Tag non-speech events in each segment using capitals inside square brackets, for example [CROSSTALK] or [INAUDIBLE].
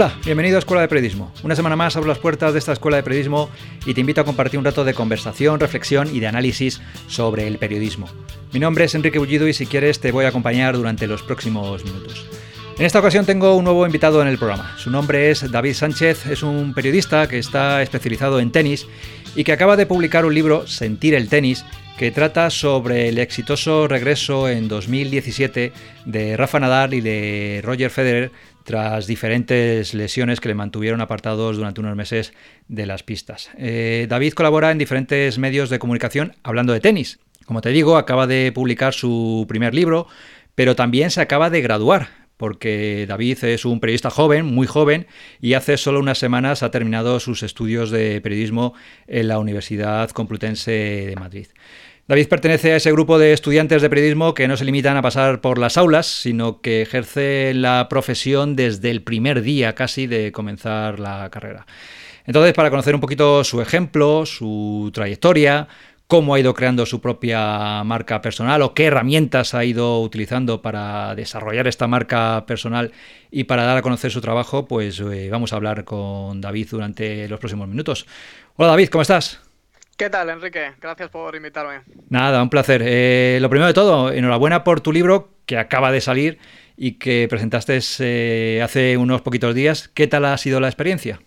Hola, bienvenido a Escuela de Periodismo. Una semana más abro las puertas de esta Escuela de Periodismo y te invito a compartir un rato de conversación, reflexión y de análisis sobre el periodismo. Mi nombre es Enrique Bullido y si quieres te voy a acompañar durante los próximos minutos. En esta ocasión tengo un nuevo invitado en el programa. Su nombre es David Sánchez, es un periodista que está especializado en tenis y que acaba de publicar un libro, Sentir el tenis, que trata sobre el exitoso regreso en 2017 de Rafa Nadal y de Roger Federer tras diferentes lesiones que le mantuvieron apartados durante unos meses de las pistas. Eh, David colabora en diferentes medios de comunicación hablando de tenis. Como te digo, acaba de publicar su primer libro, pero también se acaba de graduar, porque David es un periodista joven, muy joven, y hace solo unas semanas ha terminado sus estudios de periodismo en la Universidad Complutense de Madrid. David pertenece a ese grupo de estudiantes de periodismo que no se limitan a pasar por las aulas, sino que ejerce la profesión desde el primer día casi de comenzar la carrera. Entonces, para conocer un poquito su ejemplo, su trayectoria, cómo ha ido creando su propia marca personal o qué herramientas ha ido utilizando para desarrollar esta marca personal y para dar a conocer su trabajo, pues eh, vamos a hablar con David durante los próximos minutos. Hola David, ¿cómo estás? ¿Qué tal, Enrique? Gracias por invitarme. Nada, un placer. Eh, lo primero de todo, enhorabuena por tu libro que acaba de salir y que presentaste eh, hace unos poquitos días. ¿Qué tal ha sido la experiencia?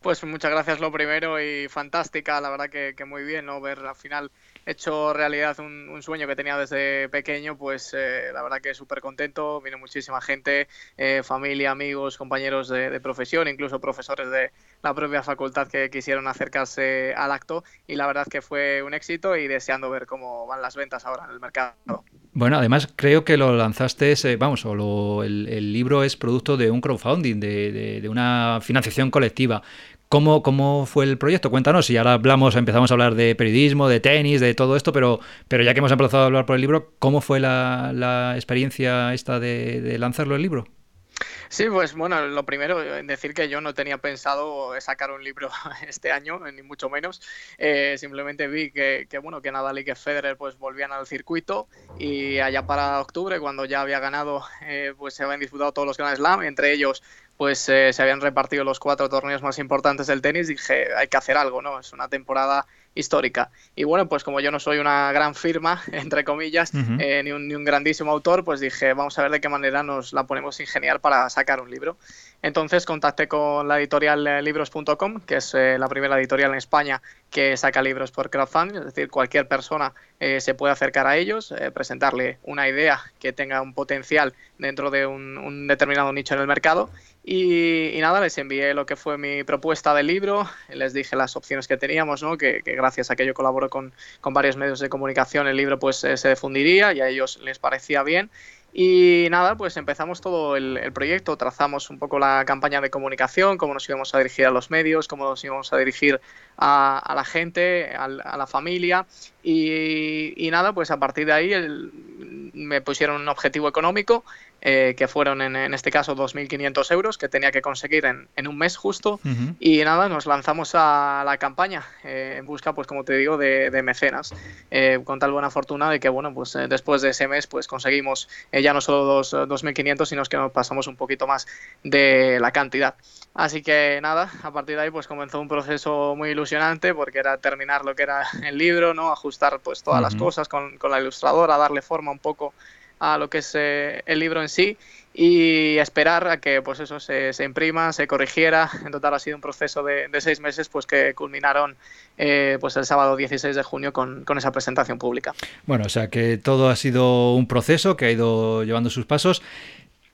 Pues muchas gracias lo primero y fantástica, la verdad que, que muy bien, ¿no? Ver al final hecho realidad un, sueño que tenía desde pequeño, pues eh, la verdad que súper contento. Vino muchísima gente, eh, familia, amigos, compañeros de, profesión, incluso profesores de la propia facultad que quisieron acercarse al acto y la verdad que fue un éxito y deseando ver cómo van las ventas ahora en el mercado. Bueno, además creo que lo lanzaste, eh, vamos, o el, libro es producto de un crowdfunding, de una financiación colectiva. ¿Cómo, fue el proyecto? Cuéntanos, y ahora hablamos, empezamos a hablar de periodismo, de tenis, de todo esto, pero, pero ya que hemos empezado a hablar por el libro, ¿cómo fue la, experiencia esta de, lanzarlo el libro? Sí, pues bueno, lo primero, decir que yo no tenía pensado sacar un libro [LAUGHS] este año, ni mucho menos. Eh, simplemente vi que, bueno, que Nadal y que Federer pues volvían al circuito y allá para octubre, cuando ya había ganado, eh, pues se habían disputado todos los Grand Slam, entre ellos pues eh, se habían repartido los cuatro torneos más importantes del tenis, dije, hay que hacer algo, ¿no? Es una temporada histórica. Y bueno, pues como yo no soy una gran firma, [LAUGHS] entre comillas, eh, ni, un, ni, un, grandísimo autor, pues dije, vamos a ver de qué manera nos la ponemos ingeniar para sacar un libro. Entonces contacté con la editorial eh, libros.com, que es la primera editorial en España que saca libros por crowdfunding, es decir, cualquier persona se puede acercar a ellos, presentarle una idea que tenga un potencial dentro de un, determinado nicho en el mercado y, nada, les envié lo que fue mi propuesta del libro, les dije las opciones que teníamos, ¿no? que, gracias a que yo colaboro con, con, varios medios de comunicación el libro pues eh, se difundiría y a ellos les parecía bien. Y nada, pues empezamos todo el, proyecto, trazamos un poco la campaña de comunicación, cómo nos íbamos a dirigir a los medios, cómo nos íbamos a dirigir a, la gente, a, la familia. Y, nada, pues a partir de ahí me pusieron un objetivo económico eh, que fueron en, este caso 2.500 euros que tenía que conseguir en, en un mes justo. Y nada, nos lanzamos a la campaña eh, en busca, pues como te digo, de, mecenas, eh, con tal buena fortuna de que, bueno, pues después de ese mes, pues conseguimos ya no solo 2.500, sino que nos pasamos un poquito más de la cantidad. Así que nada, a partir de ahí pues comenzó un proceso muy ilusionante porque era terminar lo que era el libro, ¿no? Ajustar pues todas las cosas con, con la ilustradora, darle forma un poco a lo que es eh, el libro en sí y esperar a que pues eso se, se, imprima, se corrigiera. En total ha sido un proceso de, seis meses pues que culminaron eh, pues el sábado 16 de junio con, con, esa presentación pública. Bueno, o sea que todo ha sido un proceso que ha ido llevando sus pasos.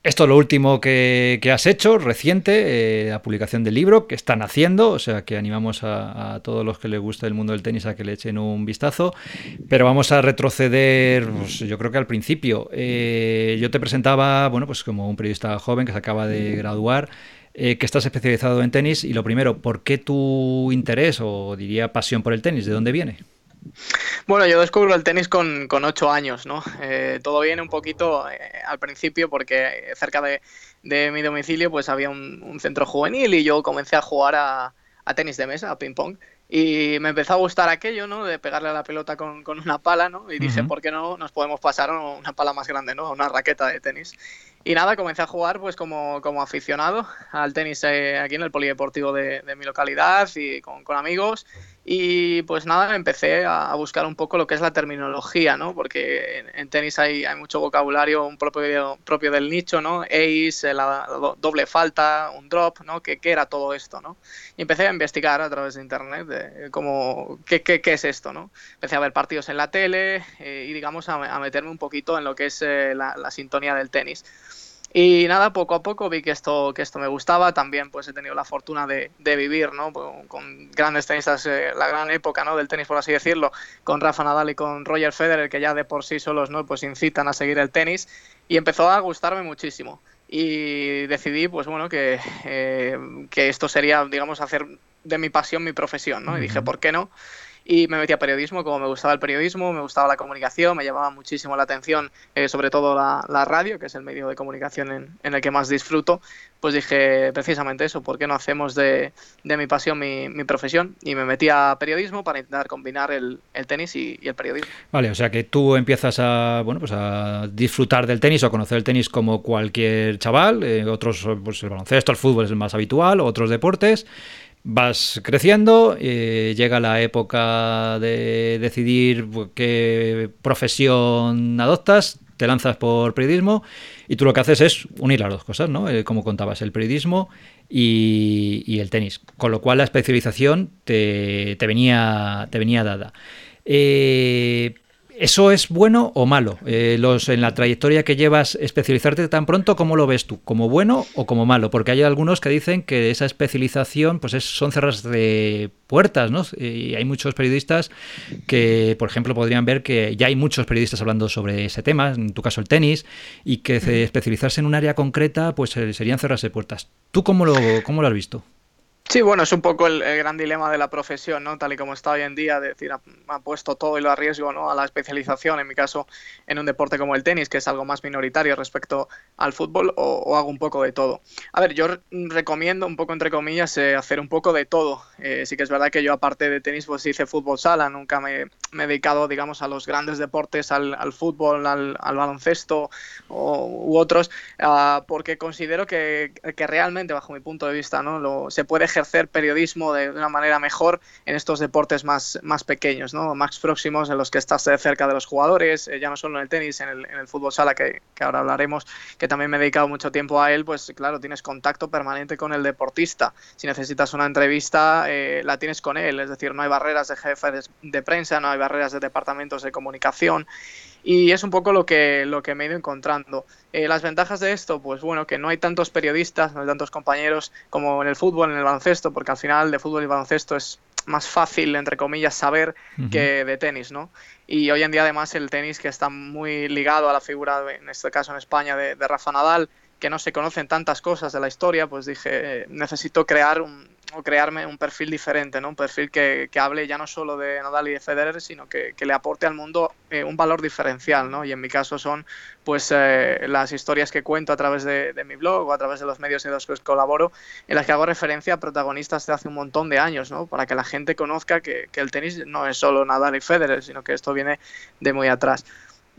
Esto es lo último que, has hecho, reciente, eh, la publicación del libro que están haciendo, o sea que animamos a, todos los que les gusta el mundo del tenis a que le echen un vistazo, pero vamos a retroceder, pues, yo creo que al principio. Eh, yo te presentaba, bueno, pues como un periodista joven que se acaba de graduar, eh, que estás especializado en tenis y lo primero, ¿por qué tu interés o diría pasión por el tenis? ¿De dónde viene? Bueno, yo descubro el tenis con, con ocho años, ¿no? Eh, todo viene un poquito eh, al principio porque cerca de, de, mi domicilio pues había un, centro juvenil y yo comencé a jugar a, a tenis de mesa, a ping pong. Y me empezó a gustar aquello, ¿no? De pegarle a la pelota con, con una pala, ¿no? Y dije, ¿por qué no nos podemos pasar a una pala más grande, ¿no? Una raqueta de tenis. Y nada, comencé a jugar pues como, como aficionado al tenis eh, aquí en el polideportivo de, de mi localidad y con, con, amigos. Y pues nada, empecé a, buscar un poco lo que es la terminología, ¿no? Porque en, tenis hay, hay, mucho vocabulario un propio, propio del nicho, ¿no? Ace, la, doble falta, un drop, ¿no? ¿Qué, ¿Qué, era todo esto, no? Y empecé a investigar a través de internet de cómo, qué, qué, qué es esto, ¿no? Empecé a ver partidos en la tele eh, y digamos a, meterme un poquito en lo que es eh, la sintonía del tenis. Y nada, poco a poco vi que esto, que esto me gustaba. También pues he tenido la fortuna de, de vivir ¿no? con grandes tenistas, eh, la gran época ¿no? del tenis, por así decirlo, con Rafa Nadal y con Roger Federer, que ya de por sí solos ¿no? pues incitan a seguir el tenis. Y empezó a gustarme muchísimo. Y decidí, pues bueno, que, eh, que esto sería, digamos, hacer de mi pasión mi profesión, ¿no? Y dije, ¿por qué no? Y me metí a periodismo, como me gustaba el periodismo, me gustaba la comunicación, me llamaba muchísimo la atención, eh, sobre todo la, la, radio, que es el medio de comunicación en, en, el que más disfruto, pues dije precisamente eso, ¿por qué no hacemos de, de mi pasión mi, mi, profesión? Y me metí a periodismo para intentar combinar el, el tenis y, y, el periodismo. Vale, o sea que tú empiezas a, bueno, pues a disfrutar del tenis o a conocer el tenis como cualquier chaval, eh, otros, pues el baloncesto, el fútbol es el más habitual, otros deportes vas creciendo, eh, llega la época de decidir qué profesión adoptas, te lanzas por periodismo y tú lo que haces es unir las dos cosas, ¿no? Eh, como contabas, el periodismo y, el tenis, con lo cual la especialización te, te venía, te venía dada. Eh, ¿Eso es bueno o malo? Eh, los, en la trayectoria que llevas, especializarte tan pronto, ¿cómo lo ves tú? ¿Como bueno o como malo? Porque hay algunos que dicen que esa especialización pues es, son cerras de puertas, ¿no? Y hay muchos periodistas que, por ejemplo, podrían ver que ya hay muchos periodistas hablando sobre ese tema, en tu caso el tenis, y que especializarse en un área concreta pues eh, serían cerrarse puertas. ¿Tú cómo lo, cómo lo has visto? Sí, bueno, es un poco el, gran dilema de la profesión, ¿no? Tal y como está hoy en día, decir, ha, puesto todo y lo arriesgo, ¿no? A la especialización, en mi caso, en un deporte como el tenis, que es algo más minoritario respecto al fútbol, o, hago un poco de todo. A ver, yo recomiendo, un poco entre comillas, eh, hacer un poco de todo. Eh, sí que es verdad que yo, aparte de tenis, pues hice fútbol sala, nunca me, he dedicado, digamos, a los grandes deportes, al, fútbol, al, al, baloncesto o, u otros, uh, porque considero que, que, realmente, bajo mi punto de vista, ¿no? Lo, se puede ejercer ejercer periodismo de, una manera mejor en estos deportes más, más pequeños, más próximos, en los que estás cerca de los jugadores, eh, ya no solo en el tenis, en el, fútbol sala, que, que, ahora hablaremos, que también me he dedicado mucho tiempo a él, pues claro, tienes contacto permanente con el deportista. Si necesitas una entrevista, eh, la tienes con él, es decir, no hay barreras de jefes de prensa, no hay barreras de departamentos de comunicación y es un poco lo que, lo que me he ido encontrando. Eh, las ventajas de esto, pues bueno, que no hay tantos periodistas, no hay tantos compañeros como en el fútbol, en el baloncesto, porque al final de fútbol y baloncesto es más fácil, entre comillas, saber uh -huh. que de tenis, ¿no? Y hoy en día además el tenis que está muy ligado a la figura, en este caso en España, de, de Rafa Nadal, que no se conocen tantas cosas de la historia, pues dije, necesito crear un, o crearme un perfil diferente, ¿no? Un perfil que, que, hable ya no solo de Nadal y de Federer, sino que, que le aporte al mundo eh, un valor diferencial, ¿no? Y en mi caso son, pues, eh, las historias que cuento a través de, mi blog o a través de los medios en los que colaboro, en las que hago referencia a protagonistas de hace un montón de años, ¿no? Para que la gente conozca que el tenis no es solo Nadal y Federer, sino que esto viene de muy atrás.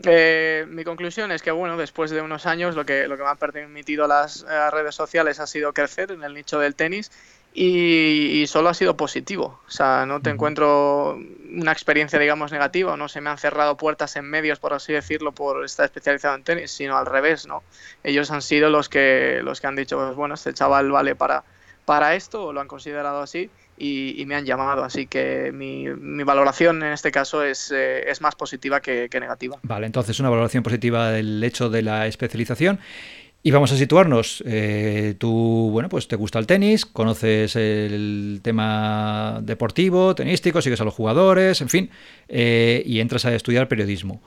Eh, mi conclusión es que, bueno, después de unos años lo que, lo que me han permitido las eh, redes sociales ha sido crecer en el nicho del tenis y, y, solo ha sido positivo. O sea, no te encuentro una experiencia, digamos, negativa, no se me han cerrado puertas en medios, por así decirlo, por estar especializado en tenis, sino al revés, ¿no? Ellos han sido los que, los que han dicho, pues bueno, este chaval vale para, para esto, o lo han considerado así, y, me han llamado. Así que mi, mi valoración en este caso es, eh, es más positiva que, que, negativa. Vale, entonces una valoración positiva del hecho de la especialización. Y vamos a situarnos. Eh, tú, bueno, pues te gusta el tenis, conoces el tema deportivo, tenístico, sigues a los jugadores, en fin, eh, y entras a estudiar periodismo.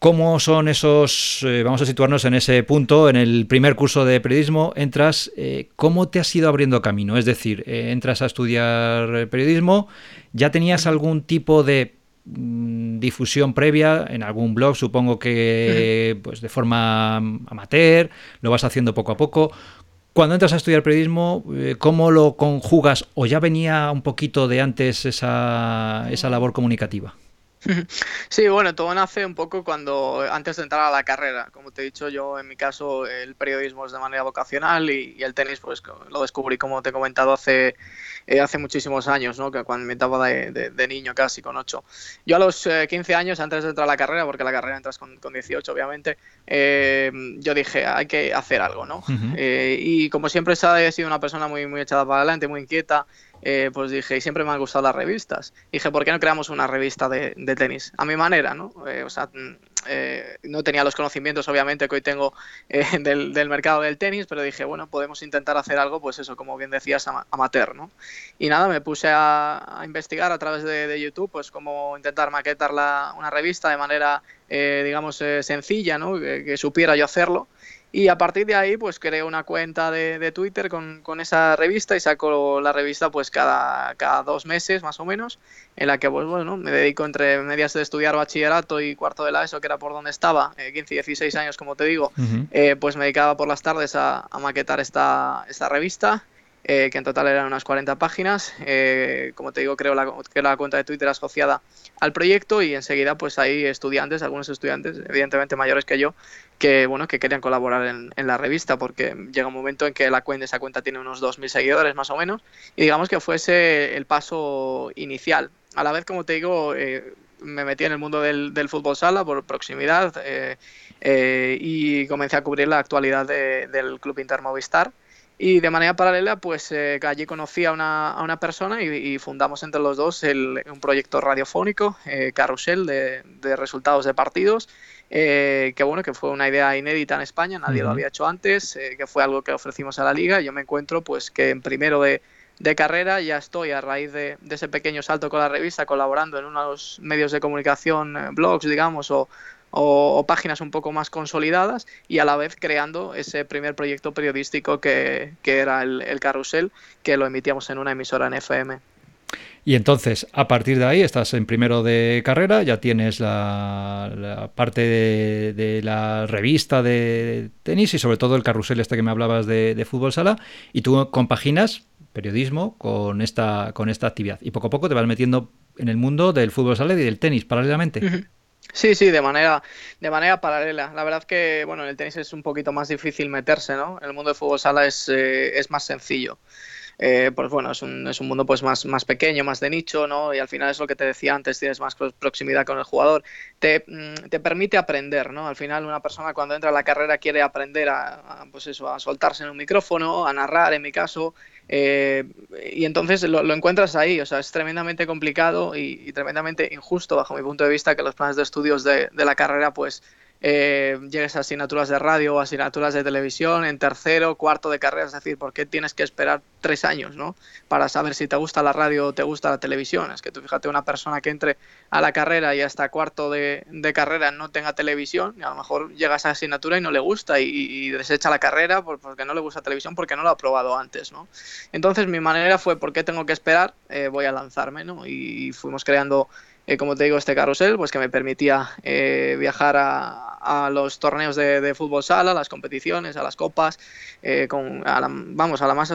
¿Cómo son esos, eh, vamos a situarnos en ese punto, en el primer curso de periodismo, entras, eh, ¿cómo te has ido abriendo camino? Es decir, eh, entras a estudiar periodismo, ¿ya tenías algún tipo de mm, difusión previa en algún blog, supongo que pues de forma amateur, lo vas haciendo poco a poco. Cuando entras a estudiar periodismo, ¿cómo lo conjugas? ¿O ya venía un poquito de antes esa, esa labor comunicativa? [LAUGHS] Sí, bueno, todo nace un poco cuando antes de entrar a la carrera. Como te he dicho, yo en mi caso el periodismo es de manera vocacional y, el tenis pues lo descubrí, como te he comentado, hace, eh, hace muchísimos años, ¿no? que cuando me estaba de, niño casi, con 8. Yo a los 15 eh, años, antes de entrar a la carrera, porque la carrera entras con, con 18 obviamente, eh, yo dije, hay que hacer algo. ¿no? y como siempre he sido una persona muy, muy echada para adelante, muy inquieta, eh, pues dije, y siempre me han gustado las revistas. Dije, ¿por qué no creamos una revista de, tenis? A mi manera, ¿no? Eh, o sea, mm, eh, no tenía los conocimientos, obviamente, que hoy tengo [LAUGHS] del, mercado del tenis, pero dije, bueno, podemos intentar hacer algo, pues eso, como bien decías, amateur, ¿no? Y nada, me puse a, investigar a través de, YouTube, pues cómo intentar maquetar una revista de manera, digamos, sencilla, ¿no? que supiera yo hacerlo. Y a partir de ahí, pues creé una cuenta de, Twitter con, con, esa revista y saco la revista pues cada, cada dos meses más o menos, en la que pues bueno, me dedico entre medias de estudiar bachillerato y cuarto de la ESO, que era por donde estaba, 15 y 16 años como te digo, eh, pues me dedicaba por las tardes a, a maquetar esta, esta revista eh, que en total eran unas 40 páginas. Eh, como te digo, creo la, que la cuenta de Twitter asociada al proyecto y enseguida pues hay estudiantes, algunos estudiantes, evidentemente mayores que yo, que bueno que querían colaborar en, la revista porque llega un momento en que la cuenta, esa cuenta tiene unos 2.000 seguidores más o menos y digamos que fuese el paso inicial. A la vez, como te digo, eh, me metí en el mundo del, fútbol sala por proximidad y comencé a cubrir la actualidad del Club Inter Movistar y de manera paralela, pues eh, allí conocí a una, a una persona y, fundamos entre los dos el, un proyecto radiofónico, eh, Carrusel, de, de, resultados de partidos, eh, que bueno, que fue una idea inédita en España, nadie lo había hecho antes, eh, que fue algo que ofrecimos a la liga. Yo me encuentro pues que en primero de, de carrera ya estoy a raíz de, de, ese pequeño salto con la revista colaborando en unos medios de comunicación, blogs, digamos, o, o, páginas un poco más consolidadas y a la vez creando ese primer proyecto periodístico que, era el, Carrusel, que lo emitíamos en una emisora en FM. Y entonces, a partir de ahí, estás en primero de carrera, ya tienes la, parte de, la revista de tenis y sobre todo el carrusel este que me hablabas de, fútbol sala, y tú compaginas periodismo con esta, con esta actividad. Y poco a poco te vas metiendo en el mundo del fútbol sala y del tenis paralelamente. Sí, sí, de manera, de manera paralela. La verdad que, bueno, en el tenis es un poquito más difícil meterse, ¿no? En el mundo de fútbol sala es, eh, es más sencillo. Eh, pues bueno, es un, es un mundo pues más, más pequeño, más de nicho, ¿no? Y al final es lo que te decía antes, tienes más proximidad con el jugador, te, mm, te permite aprender, ¿no? Al final una persona cuando entra a la carrera quiere aprender a, pues eso, a soltarse en un micrófono, a narrar en mi caso, eh, y entonces lo, encuentras ahí, o sea, es tremendamente complicado y, tremendamente injusto bajo mi punto de vista que los planes de estudios de, de la carrera pues eh, llegues a asignaturas de radio o asignaturas de televisión en tercero, cuarto de carrera, es decir, ¿por qué tienes que esperar tres años ¿no? para saber si te gusta la radio o te gusta la televisión? Es que tú fíjate, una persona que entre a la carrera y hasta cuarto de, carrera no tenga televisión, y a lo mejor llega a asignatura y no le gusta y, desecha la carrera porque no le gusta televisión porque no lo ha probado antes. ¿no? Entonces mi manera fue, ¿por qué tengo que esperar? Eh, voy a lanzarme ¿no? y fuimos creando eh, como te digo, este carrusel, pues que me permitía eh, viajar a, los torneos de, fútbol sala, a las competiciones, a las copas, eh, con, vamos, a la más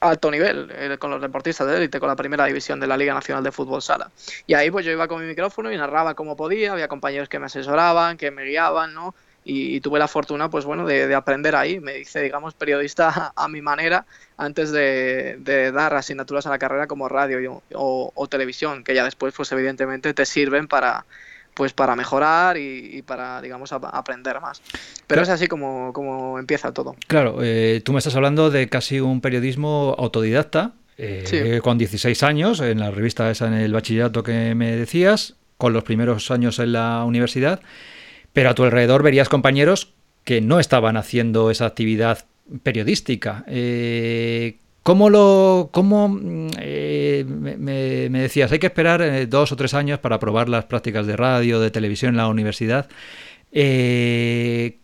alto nivel, con los deportistas de élite, con la primera división de la Liga Nacional de Fútbol Sala. Y ahí pues yo iba con mi micrófono y narraba como podía, había compañeros que me asesoraban, que me guiaban, ¿no? Y, tuve la fortuna, pues bueno, de, aprender ahí. Me hice, digamos, periodista a, mi manera antes de, dar asignaturas a la carrera como radio o, televisión, que ya después, pues evidentemente te sirven para pues para mejorar y, para, digamos, aprender más. Pero es así como, como empieza todo. Claro, eh, tú me estás hablando de casi un periodismo autodidacta, eh, con 16 años, en la revista esa en el bachillerato que me decías, con los primeros años en la universidad. Pero a tu alrededor verías compañeros que no estaban haciendo esa actividad periodística. Eh, ¿Cómo lo, cómo, mm, eh, me, decías, hay que esperar eh, dos o tres años para probar las prácticas de radio, de televisión en la universidad?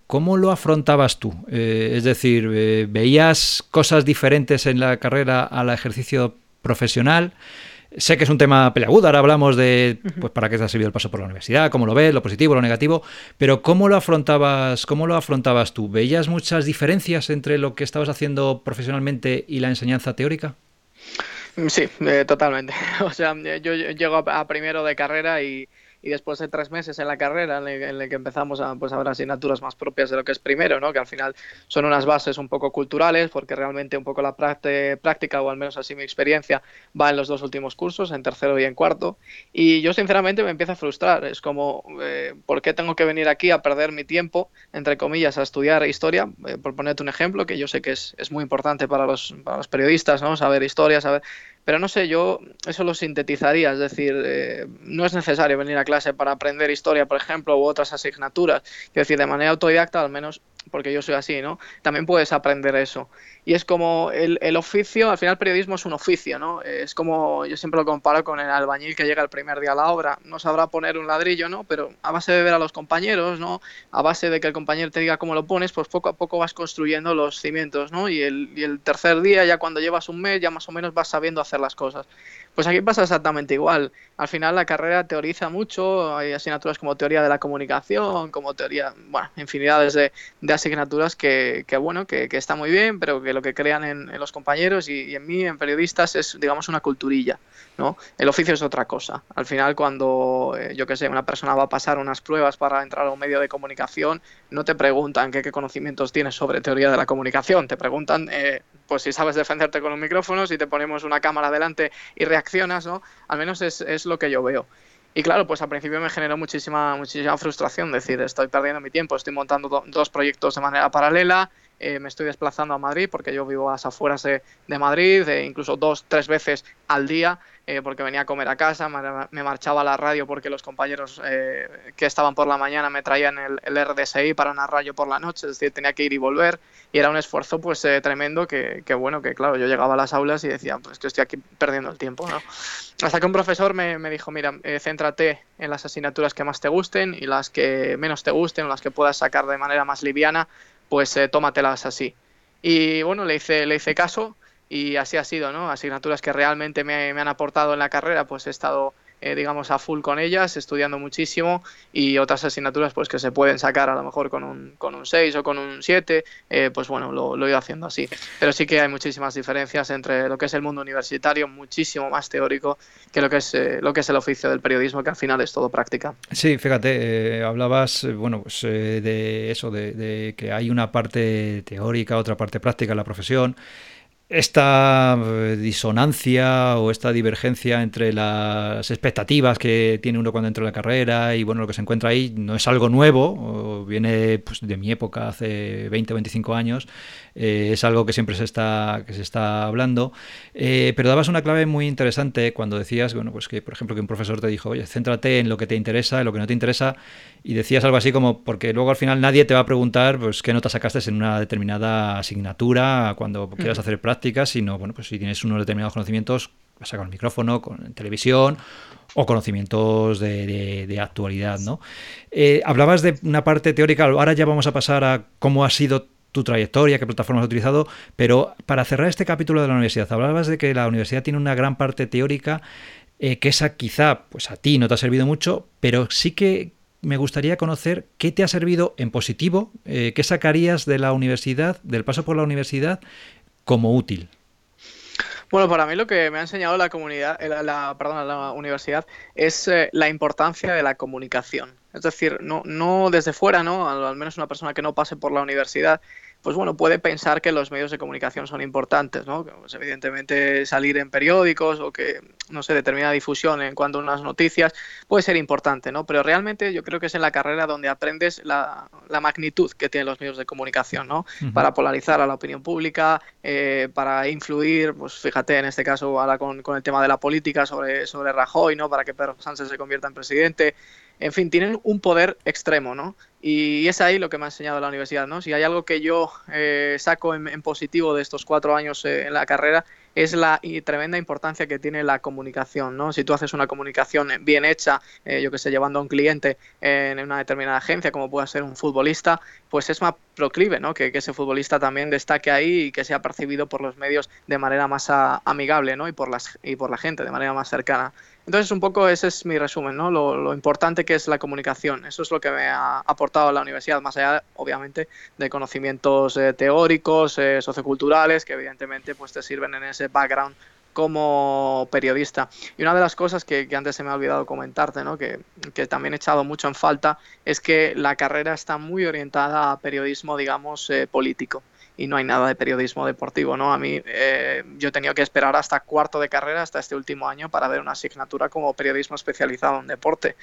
¿Cómo lo afrontabas tú? es decir, ¿veías cosas diferentes en la carrera al ejercicio profesional? Sé que es un tema peleagudo, ahora hablamos de pues, para qué te ha servido el paso por la universidad, cómo lo ves, lo positivo, lo negativo, pero ¿cómo lo afrontabas, cómo lo afrontabas tú? ¿Veías muchas diferencias entre lo que estabas haciendo profesionalmente y la enseñanza teórica? Sí, eh, totalmente. [LAUGHS] O sea, yo llego a primero de carrera y, y después de tres meses en la carrera en el, que empezamos a, pues, a ver asignaturas más propias de lo que es primero, ¿no? que al final son unas bases un poco culturales, porque realmente un poco la práctica, o al menos así mi experiencia, va en los dos últimos cursos, en tercero y en cuarto, y yo sinceramente me empiezo a frustrar, es como, eh, ¿por qué tengo que venir aquí a perder mi tiempo, entre comillas, a estudiar historia? Eh, por ponerte un ejemplo, que yo sé que es, es muy importante para los, para los periodistas, ¿no? saber historia, saber pero no sé, yo eso lo sintetizaría, es decir, eh, no es necesario venir a clase para aprender historia, por ejemplo, u otras asignaturas. Quiero decir, de manera autodidacta, al menos porque yo soy así, ¿no? También puedes aprender eso. Y es como el, el, oficio, al final periodismo es un oficio, ¿no? Es como, yo siempre lo comparo con el albañil que llega el primer día a la obra, no sabrá poner un ladrillo, ¿no? Pero a base de ver a los compañeros, ¿no? A base de que el compañero te diga cómo lo pones, pues poco a poco vas construyendo los cimientos, ¿no? Y el, y el tercer día, ya cuando llevas un mes, ya más o menos vas sabiendo hacer las cosas. Pues aquí pasa exactamente igual. Al final la carrera teoriza mucho, hay asignaturas como teoría de la comunicación, como teoría, bueno, infinidades de, de asignaturas que, que bueno, que, está muy bien, pero que lo que crean en, los compañeros y, y, en mí, en periodistas, es, digamos, una culturilla, ¿no? El oficio es otra cosa. Al final, cuando, eh, yo qué sé, una persona va a pasar unas pruebas para entrar a un medio de comunicación, no te preguntan qué, qué conocimientos tienes sobre teoría de la comunicación, te preguntan, eh, pues si sabes defenderte con un micrófono, si te ponemos una cámara delante y reaccionas, ¿no? Al menos es, es lo que yo veo. Y claro, pues al principio me generó muchísima, muchísima frustración, decir, estoy perdiendo mi tiempo, estoy montando do dos proyectos de manera paralela, eh, me estoy desplazando a Madrid porque yo vivo a las afueras de, de Madrid, eh, incluso dos, tres veces al día, eh, porque venía a comer a casa, me marchaba a la radio porque los compañeros eh, que estaban por la mañana me traían el, el, RDSI para narrar yo por la noche, es decir, tenía que ir y volver y era un esfuerzo pues tremendo que, que, bueno, que claro, yo llegaba a las aulas y decía, pues que estoy aquí perdiendo el tiempo, ¿no? Hasta que un profesor me, me dijo, mira, céntrate en las asignaturas que más te gusten y las que menos te gusten las que puedas sacar de manera más liviana, pues eh, tómatelas así. Y bueno, le hice, le hice caso y así ha sido, ¿no? Asignaturas que realmente me, me han aportado en la carrera, pues he estado eh, digamos, a full con ellas, estudiando muchísimo y otras asignaturas pues que se pueden sacar a lo mejor con un, con un 6 o con un 7, eh, pues bueno, lo, lo, he ido haciendo así. Pero sí que hay muchísimas diferencias entre lo que es el mundo universitario, muchísimo más teórico que lo que es, eh, lo que es el oficio del periodismo, que al final es todo práctica. Sí, fíjate, eh, hablabas, bueno, pues eh, de eso, de, de que hay una parte teórica, otra parte práctica en la profesión esta eh, disonancia o esta divergencia entre las expectativas que tiene uno cuando entra en la carrera y bueno, lo que se encuentra ahí no es algo nuevo, viene pues, de mi época, hace 20 o 25 años, eh, es algo que siempre se está, que se está hablando, eh, pero dabas una clave muy interesante cuando decías, bueno, pues que por ejemplo que un profesor te dijo, oye, céntrate en lo que te interesa, en lo que no te interesa, y decías algo así como, porque luego al final nadie te va a preguntar pues qué nota sacaste en una determinada asignatura cuando quieras hacer sino, bueno, pues si tienes unos determinados conocimientos, vas a sacar el micrófono, con televisión o conocimientos de actualidad, ¿no? Eh, hablabas de una parte teórica, ahora ya vamos a pasar a cómo ha sido tu trayectoria, qué plataformas has utilizado, pero para cerrar este capítulo de la universidad, hablabas de que la universidad tiene una gran parte teórica, eh, que esa quizá pues a ti no te ha servido mucho, pero sí que me gustaría conocer qué te ha servido en positivo, eh, qué sacarías de la universidad, del paso por la universidad, como útil. Bueno, para mí lo que me ha enseñado la comunidad, la, la perdón, la universidad es eh, la importancia de la comunicación. Es decir, no, no desde fuera, ¿no? Al, menos una persona que no pase por la universidad, pues bueno, puede pensar que los medios de comunicación son importantes, ¿no? Pues evidentemente salir en periódicos o que, no sé, determinada difusión en cuanto a unas noticias puede ser importante, ¿no? Pero realmente yo creo que es en la carrera donde aprendes la, la magnitud que tienen los medios de comunicación, ¿no? Uh -huh. Para polarizar a la opinión pública, eh, para influir, pues fíjate, en este caso ahora con, con el tema de la política sobre, sobre Rajoy, ¿no? Para que Pedro Sánchez se convierta en presidente. En fin, tienen un poder extremo, ¿no? Y es ahí lo que me ha enseñado la universidad, ¿no? Si hay algo que yo eh, saco en, positivo de estos cuatro años eh, en la carrera es la tremenda importancia que tiene la comunicación, ¿no? Si tú haces una comunicación bien hecha, eh, yo que sé, llevando a un cliente en una determinada agencia, como pueda ser un futbolista, pues es más proclive, ¿no? Que, ese futbolista también destaque ahí y que sea percibido por los medios de manera más amigable, ¿no? Y por, las, y por la gente, de manera más cercana. Entonces, un poco ese es mi resumen, ¿no? Lo, importante que es la comunicación. Eso es lo que me ha aportado la universidad, más allá, obviamente, de conocimientos eh, teóricos, eh, socioculturales, que evidentemente pues, te sirven en ese background como periodista. Y una de las cosas que, antes se me ha olvidado comentarte, ¿no? que, que, también he echado mucho en falta, es que la carrera está muy orientada a periodismo, digamos, eh, político y no hay nada de periodismo deportivo, ¿no? A mí eh, yo he tenido que esperar hasta cuarto de carrera, hasta este último año, para ver una asignatura como periodismo especializado en deporte.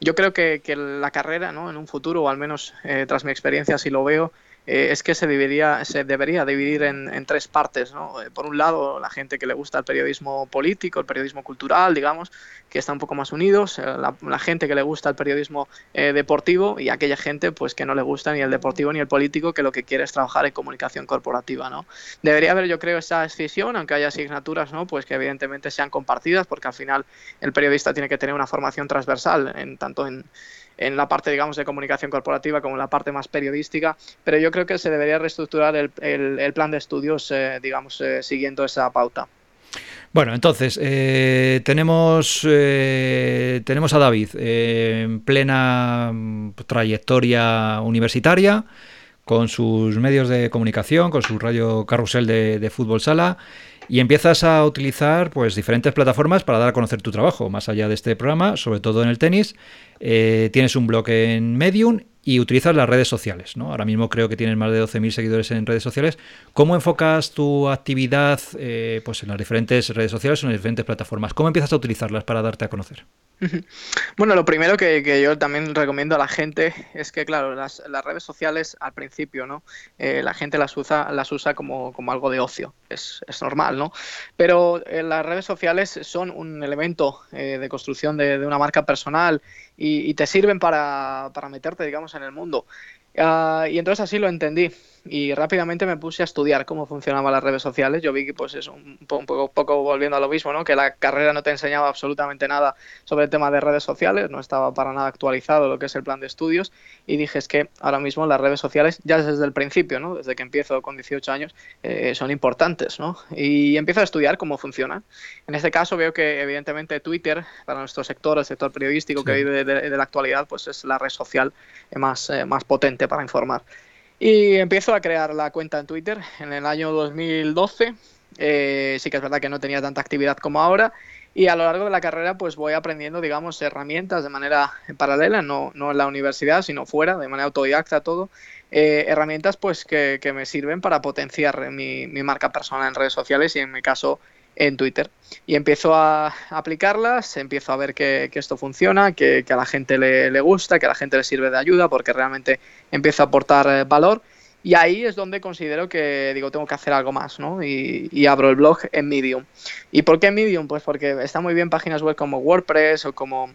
Yo creo que, que la carrera, ¿no? En un futuro, o al menos eh, tras mi experiencia, si lo veo, eh, es que se, dividiría, se debería dividir en, tres partes. ¿no? Eh, por un lado, la gente que le gusta el periodismo político, el periodismo cultural, digamos, que está un poco más unidos, eh, la, gente que le gusta el periodismo deportivo y aquella gente pues que no le gusta ni el deportivo ni el político, que lo que quiere es trabajar en comunicación corporativa. ¿no? Debería haber, yo creo, esa decisión, aunque haya asignaturas ¿no? pues que evidentemente sean compartidas, porque al final el periodista tiene que tener una formación transversal, en, tanto en en la parte, digamos, de comunicación corporativa como en la parte más periodística, pero yo creo que se debería reestructurar el, el, plan de estudios, eh, digamos, eh, siguiendo esa pauta. Bueno, entonces, eh, tenemos, tenemos a David en plena trayectoria universitaria, con sus medios de comunicación, con su radio carrusel de fútbol sala y empiezas a utilizar pues diferentes plataformas para dar a conocer tu trabajo, más allá de este programa, sobre todo en el tenis. Eh, tienes un blog en Medium y utilizas las redes sociales. ¿no? Ahora mismo creo que tienes más de 12.000 seguidores en redes sociales. ¿Cómo enfocas tu actividad eh, pues en las diferentes redes sociales o en las diferentes plataformas? ¿Cómo empiezas a utilizarlas para darte a conocer? Bueno, lo primero que, yo también recomiendo a la gente es que, claro, las, redes sociales al principio, ¿no? Eh, la gente las usa, las usa como, algo de ocio, es, normal, ¿no? Pero eh, las redes sociales son un elemento de construcción de, una marca personal y, te sirven para, para meterte, digamos, en el mundo. Ah, y entonces así lo entendí y rápidamente me puse a estudiar cómo funcionaban las redes sociales. Yo vi que, pues, es un, poco, poco, volviendo a lo mismo, ¿no? Que la carrera no te enseñaba absolutamente nada sobre el tema de redes sociales, no estaba para nada actualizado lo que es el plan de estudios. Y dije, es que ahora mismo las redes sociales, ya desde el principio, ¿no? Desde que empiezo con 18 años, eh, son importantes, ¿no? Y empiezo a estudiar cómo funcionan. En este caso veo que, evidentemente, Twitter, para nuestro sector, el sector periodístico que vive de, la actualidad, pues es la red social más, eh, más potente para informar. Y empiezo a crear la cuenta en Twitter en el año 2012. Eh, sí que es verdad que no tenía tanta actividad como ahora. Y a lo largo de la carrera pues voy aprendiendo, digamos, herramientas de manera paralela, no, no en la universidad, sino fuera, de manera autodidacta todo. Eh, herramientas pues que, me sirven para potenciar mi marca personal en redes sociales y en mi caso en Twitter. Y empiezo a aplicarlas, empiezo a ver que, esto funciona, que, a la gente le, gusta, que a la gente le sirve de ayuda, porque realmente empiezo a aportar eh, valor. Y ahí es donde considero que digo, tengo que hacer algo más, ¿no? Y, abro el blog en Medium. ¿Y por qué Medium? Pues porque está muy bien páginas web como WordPress o como,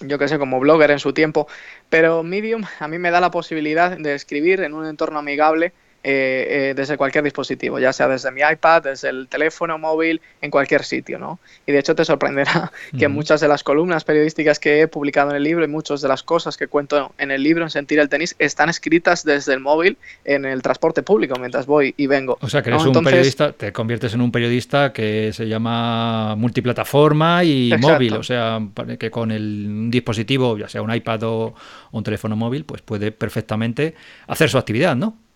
yo qué sé, como Blogger en su tiempo, pero Medium a mí me da la posibilidad de escribir en un entorno amigable eh, eh, desde cualquier dispositivo, ya sea desde mi iPad, desde el teléfono móvil, en cualquier sitio, ¿no? Y de hecho te sorprenderá [LAUGHS] que muchas de las columnas periodísticas que he publicado en el libro y muchas de las cosas que cuento en el libro en Sentir el Tenis están escritas desde el móvil en el transporte público mientras voy y vengo. O sea que eres un periodista, te conviertes en un periodista que se llama multiplataforma y móvil, o sea, que con el dispositivo, ya sea un iPad o un teléfono móvil, pues puede perfectamente hacer su actividad, ¿no?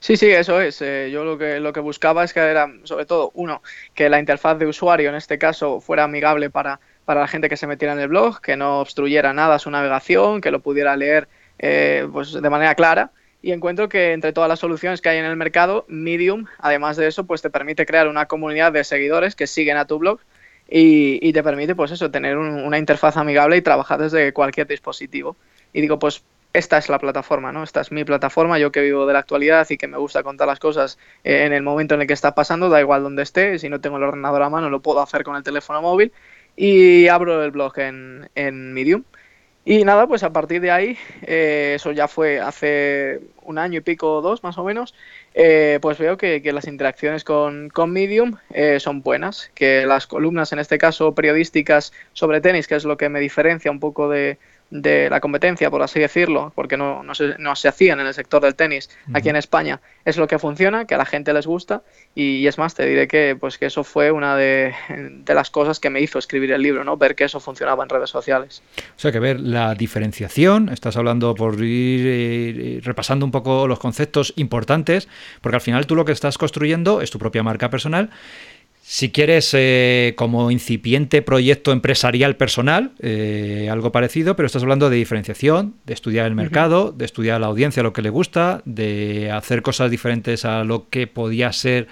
Sí, sí, eso es. Eh, yo lo que, lo que buscaba es que era, sobre todo, uno, que la interfaz de usuario, en este caso, fuera amigable para, para la gente que se metiera en el blog, que no obstruyera nada su navegación, que lo pudiera leer eh, pues de manera clara. Y encuentro que entre todas las soluciones que hay en el mercado, Medium, además de eso, pues te permite crear una comunidad de seguidores que siguen a tu blog y, y te permite, pues eso, tener una interfaz amigable y trabajar desde cualquier dispositivo. Y digo, pues esta es la plataforma, ¿no? Esta es mi plataforma, yo que vivo de la actualidad y que me gusta contar las cosas eh, en el momento en el que está pasando, da igual donde esté, si no tengo el ordenador a mano lo puedo hacer con el teléfono móvil y abro el blog en, Medium. Y nada, pues a partir de ahí, eh, eso ya fue hace un año y pico o dos más o menos, eh, pues veo que, las interacciones con, Medium son buenas, que las columnas, en este caso periodísticas sobre tenis, que es lo que me diferencia un poco de, de la competencia, por así decirlo, porque no, no, se, no se hacían en el sector del tenis aquí en España, es lo que funciona, que a la gente les gusta y, es más, te diré que, pues, que eso fue una de, de, las cosas que me hizo escribir el libro, ¿no? ver que eso funcionaba en redes sociales. O sea, que ver la diferenciación, estás hablando por ir eh, repasando un poco los conceptos importantes, porque al final tú lo que estás construyendo es tu propia marca personal si quieres, eh, como incipiente proyecto empresarial personal, eh, algo parecido, pero estás hablando de diferenciación, de estudiar el mercado, de estudiar a la audiencia lo que le gusta, de hacer cosas diferentes a lo que podía ser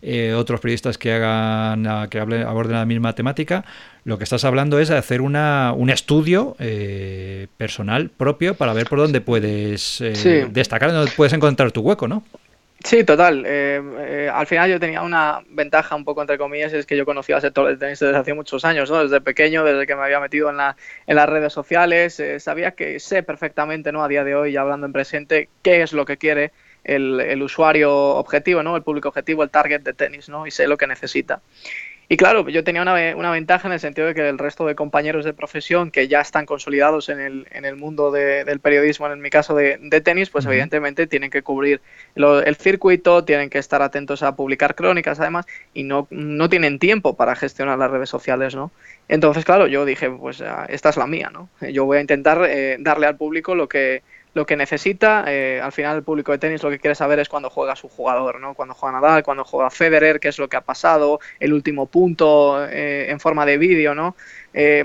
eh, otros periodistas que hagan, que hablen, aborden la misma temática. Lo que estás hablando es de hacer una, un estudio personal propio para ver por dónde puedes destacar, dónde puedes encontrar tu hueco, ¿no? Sí, total. Eh, eh, al final yo tenía una ventaja un poco entre comillas, es que yo conocía el sector del tenis desde hace muchos años, ¿no? Desde pequeño, desde que me había metido en, la, en las redes sociales, eh, sabía que sé perfectamente, ¿no? A día de hoy, ya hablando en presente, qué es lo que quiere el, el usuario objetivo, ¿no? El público objetivo, el target de tenis, ¿no? Y sé lo que necesita. Y claro, yo tenía una, una, ventaja en el sentido de que el resto de compañeros de profesión que ya están consolidados en el, en el mundo del periodismo, en mi caso de, tenis, pues evidentemente tienen que cubrir el circuito, tienen que estar atentos a publicar crónicas además y no, no tienen tiempo para gestionar las redes sociales, ¿no? Entonces, claro, yo dije, pues ah, esta es la mía, ¿no? Yo voy a intentar eh, darle al público lo que, lo que necesita. Eh, al final el público de tenis lo que quiere saber es cuando juega su jugador, ¿no? Cuando juega Nadal, cuando juega Federer, qué es lo que ha pasado, el último punto eh, en forma de vídeo, ¿no? Eh,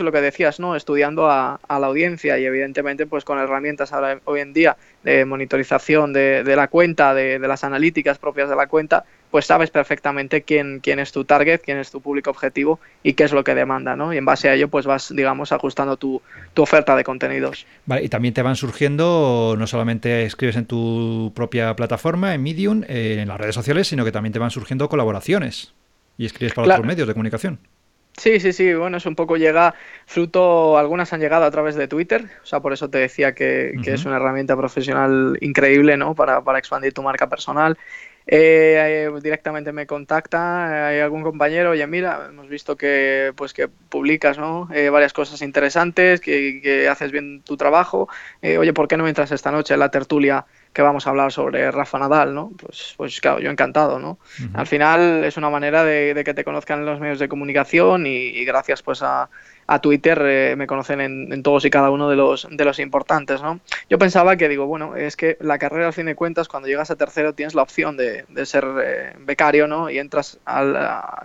lo que decías, ¿no? Estudiando a, la audiencia y evidentemente pues con herramientas ahora, hoy en día de monitorización de, la cuenta, de, de, las analíticas propias de la cuenta, pues sabes perfectamente quién, quién es tu target, quién es tu público objetivo y qué es lo que demanda, ¿no? Y en base a ello, pues vas, digamos, ajustando tu, oferta de contenidos. Vale, y también te van surgiendo, no solamente escribes en tu propia plataforma, en Medium, eh, en las redes sociales, sino que también te van surgiendo colaboraciones y escribes para otros medios de comunicación. Sí, sí, sí, bueno, es un poco llega fruto, algunas han llegado a través de Twitter, o sea, por eso te decía que, es una herramienta profesional increíble, ¿no? Para, para expandir tu marca personal. Eh, directamente me contacta, hay algún compañero, oye, mira, hemos visto que pues que publicas ¿no? Eh, varias cosas interesantes, que, haces bien tu trabajo, eh, oye, ¿por qué no entras esta noche en la tertulia que vamos a hablar sobre Rafa Nadal, ¿no? Pues, pues claro, yo encantado, ¿no? Al final es una manera de, que te conozcan los medios de comunicación y gracias pues a, a Twitter eh, me conocen en, todos y cada uno de los, de los importantes, ¿no? Yo pensaba que, digo, bueno, es que la carrera al fin de cuentas, cuando llegas a tercero tienes la opción de, ser eh, becario, ¿no? Y entras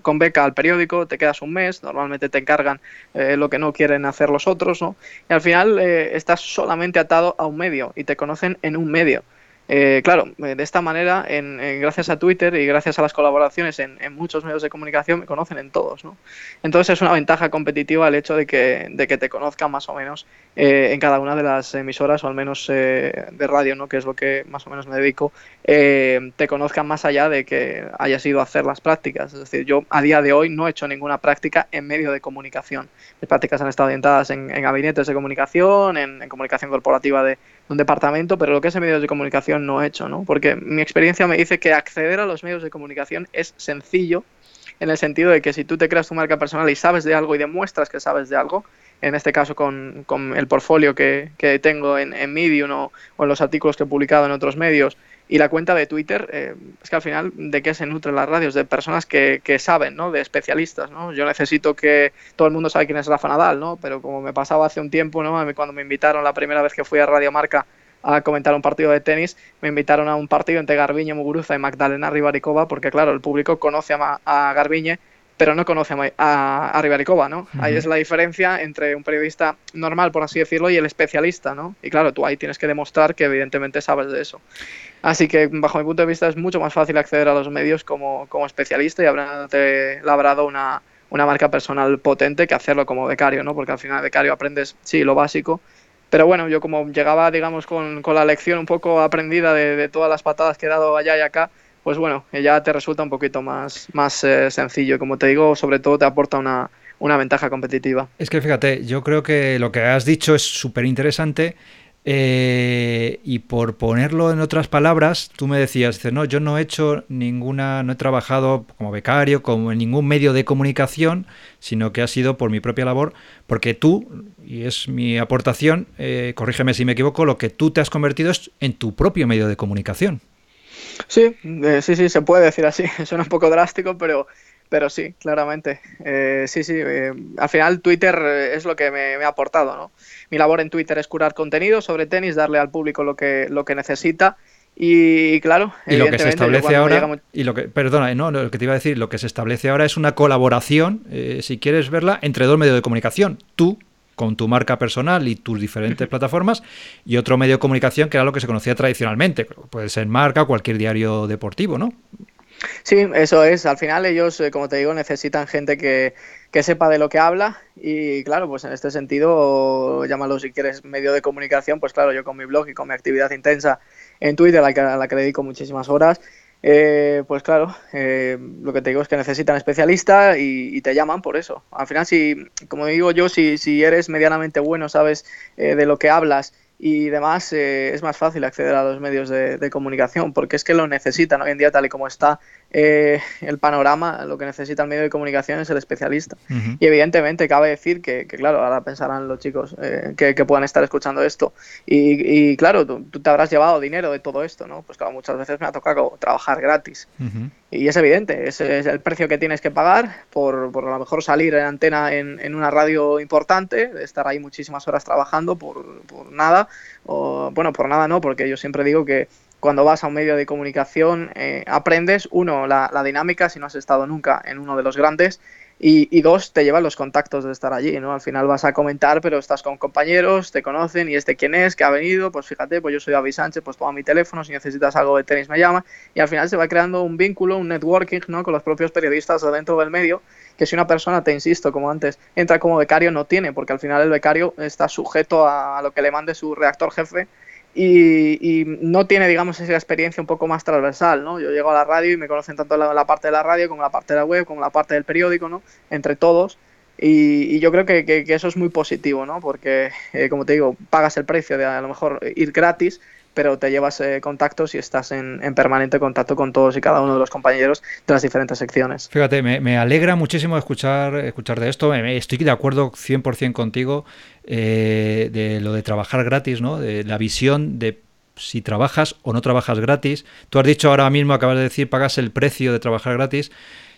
con beca al periódico, te quedas un mes, normalmente te encargan eh, lo que no quieren hacer los otros, ¿no? Y al final estás solamente atado a un medio y te conocen en un medio. Eh, claro, eh, de esta manera, en, gracias a Twitter y gracias a las colaboraciones en, muchos medios de comunicación, me conocen en todos. ¿no? Entonces es una ventaja competitiva el hecho de que, de que te conozcan más o menos eh, en cada una de las emisoras, o al menos de radio, ¿no? que es lo que más o menos me dedico, te conozcan más allá de que hayas ido a hacer las prácticas. Es decir, yo a día de hoy no he hecho ninguna práctica en medio de comunicación. Mis prácticas han estado orientadas en, gabinetes de comunicación, en comunicación corporativa de un departamento, pero lo que es en medios de comunicación no he hecho, ¿no? Porque mi experiencia me dice que acceder a los medios de comunicación es sencillo en el sentido de que si tú te creas tu marca personal y sabes de algo y demuestras que sabes de algo, en este caso con, el portfolio que, tengo en, en Medium o, o, en los artículos que he publicado en otros medios y la cuenta de Twitter, eh, es que al final, ¿de qué se nutren las radios? De personas que, que, saben, ¿no? De especialistas, ¿no? Yo necesito que todo el mundo sabe quién es Rafa Nadal, ¿no? Pero como me pasaba hace un tiempo, ¿no? Cuando me invitaron la primera vez que fui a Radio Marca a comentar un partido de tenis, me invitaron a un partido entre Garbiñe Muguruza y Magdalena Ribaricova, porque claro, el público conoce a, a Garbiñe pero no conoce a, a, Ribaricova, ¿no? Ahí es la diferencia entre un periodista normal, por así decirlo, y el especialista, ¿no? Y claro, tú ahí tienes que demostrar que evidentemente sabes de eso. Así que, bajo mi punto de vista, es mucho más fácil acceder a los medios como, como especialista y habrándote labrado una, una marca personal potente que hacerlo como becario, ¿no? Porque al final becario aprendes, sí, lo básico, pero bueno, yo como llegaba, digamos, con, con la lección un poco aprendida de, de, todas las patadas que he dado allá y acá, pues bueno, ya te resulta un poquito más, más eh, sencillo. Como te digo, sobre todo te aporta una, una ventaja competitiva. Es que fíjate, yo creo que lo que has dicho es súper interesante eh, y por ponerlo en otras palabras, tú me decías, no, yo no he hecho ninguna, no he trabajado como becario, como en ningún medio de comunicación, sino que ha sido por mi propia labor, porque tú, y es mi aportación, eh, corrígeme si me equivoco, lo que tú te has convertido es en tu propio medio de comunicación. Sí, eh, sí, sí, se puede decir así. [LAUGHS] Suena un poco drástico, pero pero sí, claramente. Eh, sí, sí. Eh, al final Twitter es lo que me, ha aportado, ¿no? Mi labor en Twitter es curar contenido sobre tenis, darle al público lo que, lo que necesita. Y claro, y lo que se establece ahora, y lo que, perdona, no, lo que te iba a decir, lo que se establece ahora es una colaboración, eh, si quieres verla, entre dos medios de comunicación. Tú, con tu marca personal y tus diferentes plataformas, y otro medio de comunicación que era lo que se conocía tradicionalmente. Puede ser marca o cualquier diario deportivo, ¿no? Sí, eso es. Al final ellos, eh, como te digo, necesitan gente que, sepa de lo que habla y claro, pues en este sentido, llámalo si quieres medio de comunicación, pues claro, yo con mi blog y con mi actividad intensa en Twitter, a la que, a la que dedico muchísimas horas, eh, pues claro, eh, lo que te digo es que necesitan especialista y, te llaman por eso. Al final, si, como digo yo, si, si eres medianamente bueno, sabes de lo que hablas y demás eh, es más fácil acceder a los medios de, comunicación porque es que lo necesitan hoy en día tal y como está eh, el panorama lo que necesita el medio de comunicación es el especialista. Y evidentemente cabe decir que, claro ahora pensarán los chicos eh, que, puedan estar escuchando esto. Y, claro tú, te habrás llevado dinero de todo esto no pues claro muchas veces me ha tocado trabajar gratis. Y es evidente, ese es el precio que tienes que pagar por, por a lo mejor salir en antena en, en, una radio importante, estar ahí muchísimas horas trabajando por, por, nada, o bueno, por nada no, porque yo siempre digo que cuando vas a un medio de comunicación eh, aprendes, uno, la, dinámica, si no has estado nunca en uno de los grandes, y, dos, te llevan los contactos de estar allí, ¿no? Al final vas a comentar, pero estás con compañeros, te conocen y este quién es, que ha venido, pues fíjate, pues yo soy David Sánchez, pues toma mi teléfono, si necesitas algo de tenis me llama y al final se va creando un vínculo, un networking, ¿no? Con los propios periodistas dentro del medio, que si una persona, te insisto, como antes, entra como becario no tiene, porque al final el becario está sujeto a lo que le mande su reactor jefe y, no tiene, digamos, esa experiencia un poco más transversal, ¿no? Yo llego a la radio y me conocen tanto la, la parte de la radio como la parte de la web, como la parte del periódico, ¿no? Entre todos. Y, yo creo que, eso es muy positivo, ¿no? Porque, eh, como te digo, pagas el precio de a lo mejor ir gratis, pero te llevas eh, contactos y estás en, permanente contacto con todos y cada uno de los compañeros de las diferentes secciones. Fíjate, me, alegra muchísimo escuchar, escuchar de esto. Estoy de acuerdo 100% contigo eh, de lo de trabajar gratis, ¿no? De la visión de si trabajas o no trabajas gratis. Tú has dicho ahora mismo, acabas de decir, pagas el precio de trabajar gratis.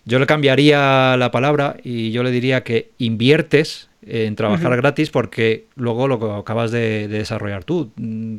Yo le cambiaría la palabra y yo le diría que inviertes en trabajar gratis porque luego lo acabas de, desarrollar tú.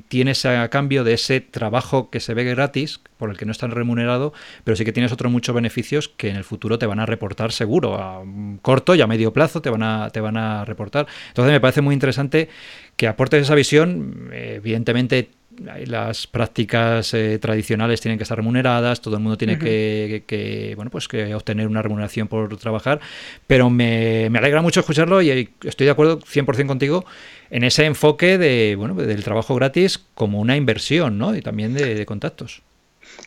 Tienes a cambio de ese trabajo que se ve gratis, por el que no estás remunerado, pero sí que tienes otros muchos beneficios que en el futuro te van a reportar seguro, a corto y a medio plazo te van a, te van a reportar. Entonces me parece muy interesante que aportes esa visión, evidentemente las prácticas eh, tradicionales tienen que estar remuneradas, todo el mundo tiene que, bueno, pues que obtener una remuneración por trabajar, pero me, me, alegra mucho escucharlo y estoy de acuerdo 100% contigo en ese enfoque de, bueno, del trabajo gratis como una inversión, ¿no? Y también de contactos.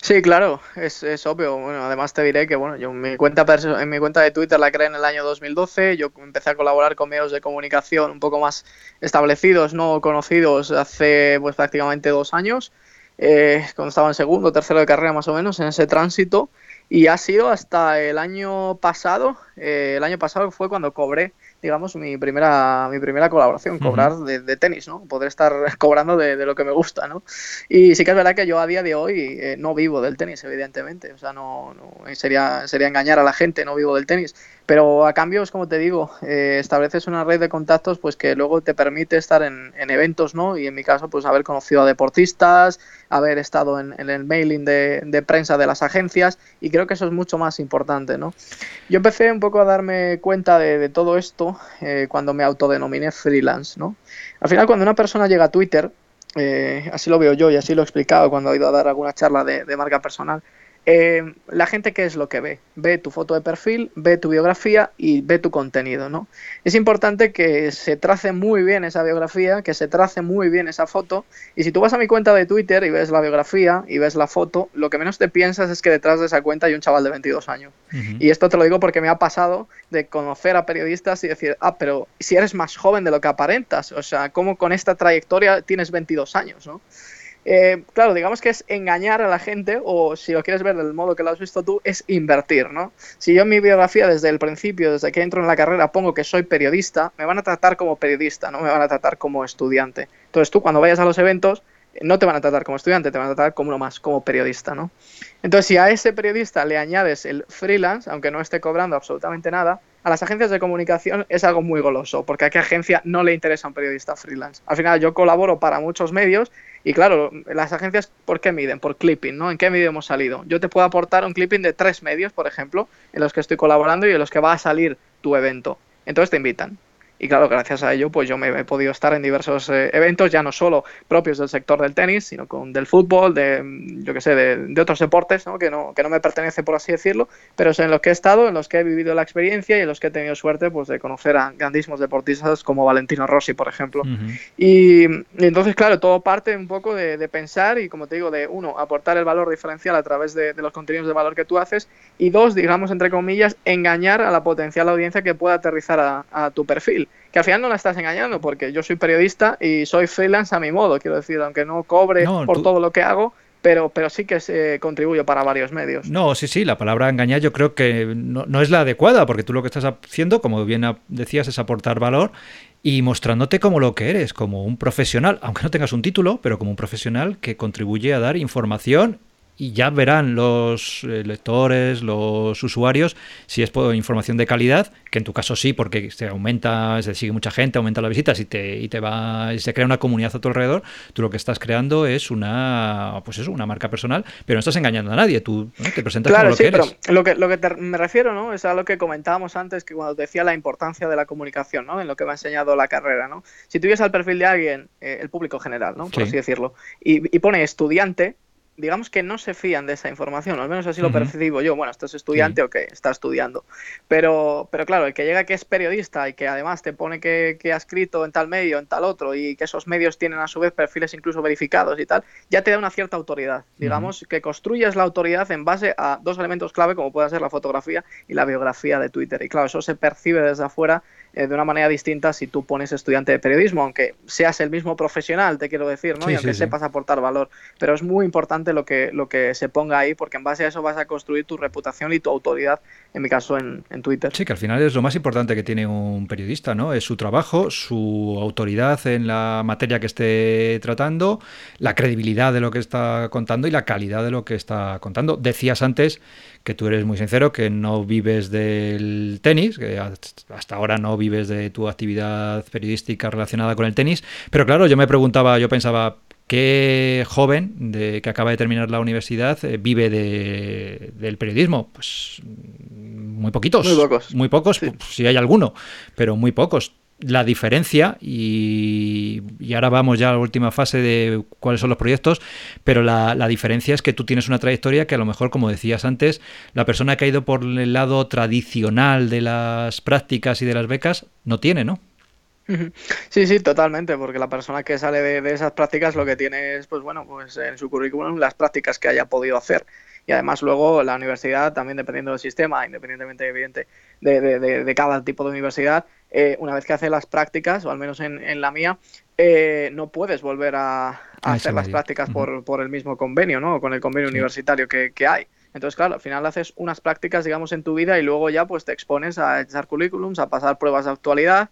Sí, claro, es, obvio. Bueno, además te diré que bueno, yo mi cuenta en mi cuenta de Twitter la creé en el año 2012. Yo empecé a colaborar con medios de comunicación un poco más establecidos, no conocidos, hace pues prácticamente dos años, eh, cuando estaba en segundo, tercero de carrera más o menos, en ese tránsito. Y ha sido hasta el año pasado. Eh, el año pasado fue cuando cobré digamos, mi primera, mi primera colaboración, cobrar de, tenis, ¿no? Poder estar [LAUGHS] cobrando de, lo que me gusta, ¿no? Y sí que es verdad que yo a día de hoy eh, no vivo del tenis, evidentemente, o sea, no, no, sería, sería engañar a la gente, no vivo del tenis, pero a cambio, es como te digo, eh, estableces una red de contactos pues que luego te permite estar en, eventos, ¿no? Y en mi caso, pues haber conocido a deportistas, haber estado en, el mailing de, prensa de las agencias y creo que eso es mucho más importante, ¿no? Yo empecé un poco a darme cuenta de, todo esto eh, cuando me autodenominé freelance, ¿no? Al final, cuando una persona llega a Twitter, eh, así lo veo yo y así lo he explicado cuando he ido a dar alguna charla de marca personal, eh, la gente qué es lo que ve? Ve tu foto de perfil, ve tu biografía y ve tu contenido, ¿no? Es importante que se trace muy bien esa biografía, que se trace muy bien esa foto y si tú vas a mi cuenta de Twitter y ves la biografía y ves la foto, lo que menos te piensas es que detrás de esa cuenta hay un chaval de 22 años. Y esto te lo digo porque me ha pasado de conocer a periodistas y decir, ah, pero si eres más joven de lo que aparentas, o sea, ¿cómo con esta trayectoria tienes 22 años, ¿no? Eh, claro, digamos que es engañar a la gente, o si lo quieres ver del modo que lo has visto tú, es invertir, ¿no? Si yo en mi biografía desde el principio, desde que entro en la carrera, pongo que soy periodista, me van a tratar como periodista, no me van a tratar como estudiante. Entonces tú cuando vayas a los eventos, no te van a tratar como estudiante, te van a tratar como uno más, como periodista, ¿no? Entonces, si a ese periodista le añades el freelance, aunque no esté cobrando absolutamente nada, a las agencias de comunicación es algo muy goloso, porque a qué agencia no le interesa un periodista freelance. Al final, yo colaboro para muchos medios y claro, las agencias, ¿por qué miden? Por clipping, ¿no? ¿En qué medio hemos salido? Yo te puedo aportar un clipping de tres medios, por ejemplo, en los que estoy colaborando y en los que va a salir tu evento. Entonces te invitan. Y claro, gracias a ello, pues yo me he podido estar en diversos eh, eventos, ya no solo propios del sector del tenis, sino con del fútbol, de, yo que sé, de, otros deportes, ¿no? Que, no, que no me pertenece, por así decirlo, pero es en los que he estado, en los que he vivido la experiencia y en los que he tenido suerte pues, de conocer a grandísimos deportistas como Valentino Rossi, por ejemplo. y, entonces, claro, todo parte un poco de, pensar y, como te digo, de uno, aportar el valor diferencial a través de, los contenidos de valor que tú haces y dos, digamos, entre comillas, engañar a la potencial audiencia que pueda aterrizar a tu perfil que al final no la estás engañando, porque yo soy periodista y soy freelance a mi modo, quiero decir, aunque no cobre por todo lo que hago, pero, pero sí que se contribuye para varios medios. No, sí, sí, la palabra engañar yo creo que no, no, es la adecuada, porque tú lo que estás haciendo, como bien decías, es aportar valor y mostrándote como lo que eres, como un profesional, aunque no tengas un título, pero como un profesional que contribuye a dar información y ya verán los eh, lectores, los usuarios, si es por información de calidad, que en tu caso sí, porque se aumenta, se sigue mucha gente, aumenta las visitas y te, y te va, y se crea una comunidad a tu alrededor, tú lo que estás creando es una, pues eso, una marca personal, pero no estás engañando a nadie, tú te presentas como lo que eres. Pero lo que, lo que me refiero, ¿no? Es a lo que comentábamos antes, que cuando te decía la importancia de la comunicación, ¿no? En lo que me ha enseñado la carrera, ¿no? Si tuvieras al perfil de alguien, eh, el público general, ¿no? Por así decirlo, y, y pone estudiante, digamos que no se fían de esa información, al menos así lo percibo yo. Bueno, estás estudiante o que está estudiando. Pero, pero claro, el que llega que es periodista y que además te pone que, ha escrito en tal medio, en tal otro, y que esos medios tienen a su vez perfiles incluso verificados y tal, ya te da una cierta autoridad. Digamos que construyes la autoridad en base a dos elementos clave, como puede ser la fotografía y la biografía de Twitter. Y claro, eso se percibe desde afuera de una manera distinta si tú pones estudiante de periodismo, aunque seas el mismo profesional, te quiero decir, ¿no? y aunque sepas aportar valor. Pero es muy importante lo que, lo que se ponga ahí, porque en base a eso vas a construir tu reputación y tu autoridad, en mi caso en, en Twitter. Sí, que al final es lo más importante que tiene un periodista, ¿no? Es su trabajo, su autoridad en la materia que esté tratando, la credibilidad de lo que está contando y la calidad de lo que está contando. Decías antes que tú eres muy sincero, que no vives del tenis, que hasta ahora no vives de tu actividad periodística relacionada con el tenis, pero claro, yo me preguntaba, yo pensaba, ¿qué joven de, que acaba de terminar la universidad eh, vive de, del periodismo? Pues muy poquitos. Muy pocos. Muy pocos, si hay alguno, pero muy pocos la diferencia, y, ahora vamos ya a la última fase de cuáles son los proyectos, pero la, diferencia es que tú tienes una trayectoria que a lo mejor, como decías antes, la persona que ha ido por el lado tradicional de las prácticas y de las becas no tiene, ¿no? Sí, sí, totalmente, porque la persona que sale de, de, esas prácticas lo que tiene es, pues bueno, pues en su currículum las prácticas que haya podido hacer y además luego la universidad, también dependiendo del sistema, independientemente evidente de, de, de cada tipo de universidad, eh, una vez que hace las prácticas, o al menos en, la mía, eh, no puedes volver a, hacer las prácticas por, por, el mismo convenio, ¿no? Con el convenio universitario que, que hay. Entonces, claro, al final haces unas prácticas, digamos, en tu vida y luego ya pues te expones a echar currículums, a pasar pruebas de actualidad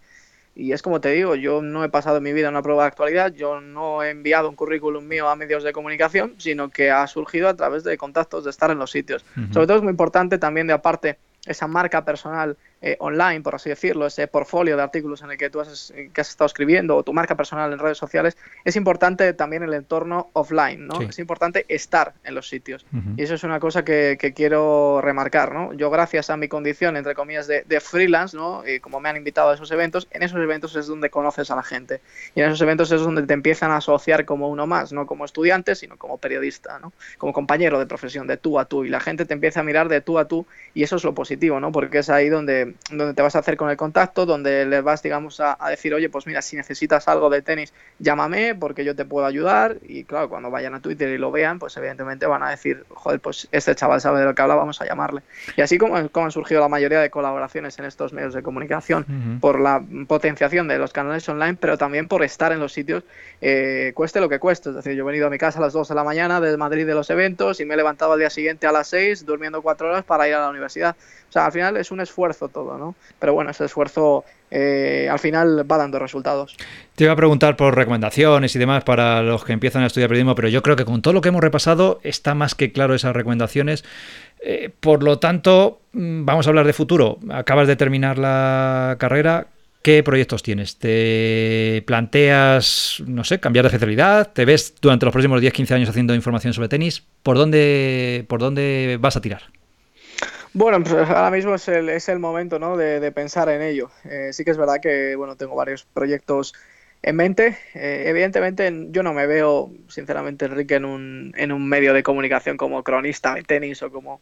y es como te digo, yo no he pasado en mi vida una prueba de actualidad, yo no he enviado un currículum mío a medios de comunicación, sino que ha surgido a través de contactos, de estar en los sitios. Sobre todo es muy importante también de aparte esa marca personal eh, online, por así decirlo, ese portfolio de artículos en el que tú has, que has estado escribiendo o tu marca personal en redes sociales, es importante también el entorno offline, ¿no? Es importante estar en los sitios. Y eso es una cosa que, quiero remarcar, ¿no? Yo gracias a mi condición, entre comillas, de, freelance, ¿no? Y como me han invitado a esos eventos, en esos eventos es donde conoces a la gente. Y en esos eventos es donde te empiezan a asociar como uno más, no como estudiante, sino como periodista, ¿no? Como compañero de profesión, de tú a tú. Y la gente te empieza a mirar de tú a tú y eso es lo positivo, ¿no? Porque es ahí donde, donde te vas a hacer con el contacto, donde le vas, digamos, a, decir, oye, pues mira, si necesitas algo de tenis, llámame porque yo te puedo ayudar. Y claro, cuando vayan a Twitter y lo vean, pues evidentemente van a decir, joder, pues este chaval sabe de lo que habla, vamos a llamarle. Y así como, como han surgido la mayoría de colaboraciones en estos medios de comunicación, por la potenciación de los canales online, pero también por estar en los sitios, eh, cueste lo que cueste. Es decir, yo he venido a mi casa a las 2 de la mañana desde Madrid de los eventos y me he levantado al día siguiente a las 6, durmiendo 4 horas para ir a la universidad. O sea, al final es un esfuerzo todo, ¿no? Pero bueno, ese esfuerzo eh, al final va dando resultados. Te iba a preguntar por recomendaciones y demás para los que empiezan a estudiar periodismo, pero yo creo que con todo lo que hemos repasado está más que claro esas recomendaciones. Eh, por lo tanto, mm, vamos a hablar de futuro. Acabas de terminar la carrera. ¿Qué proyectos tienes? ¿Te planteas, no sé, cambiar de especialidad? ¿Te ves durante los próximos 10-15 años haciendo información sobre tenis? ¿Por dónde, por dónde vas a tirar? Bueno, pues ahora mismo es el, es el momento ¿no? de, pensar en ello. Eh, sí que es verdad que bueno, tengo varios proyectos en mente. Eh, evidentemente yo no me veo, sinceramente, Enrique, en un, en un medio de comunicación como cronista de tenis o como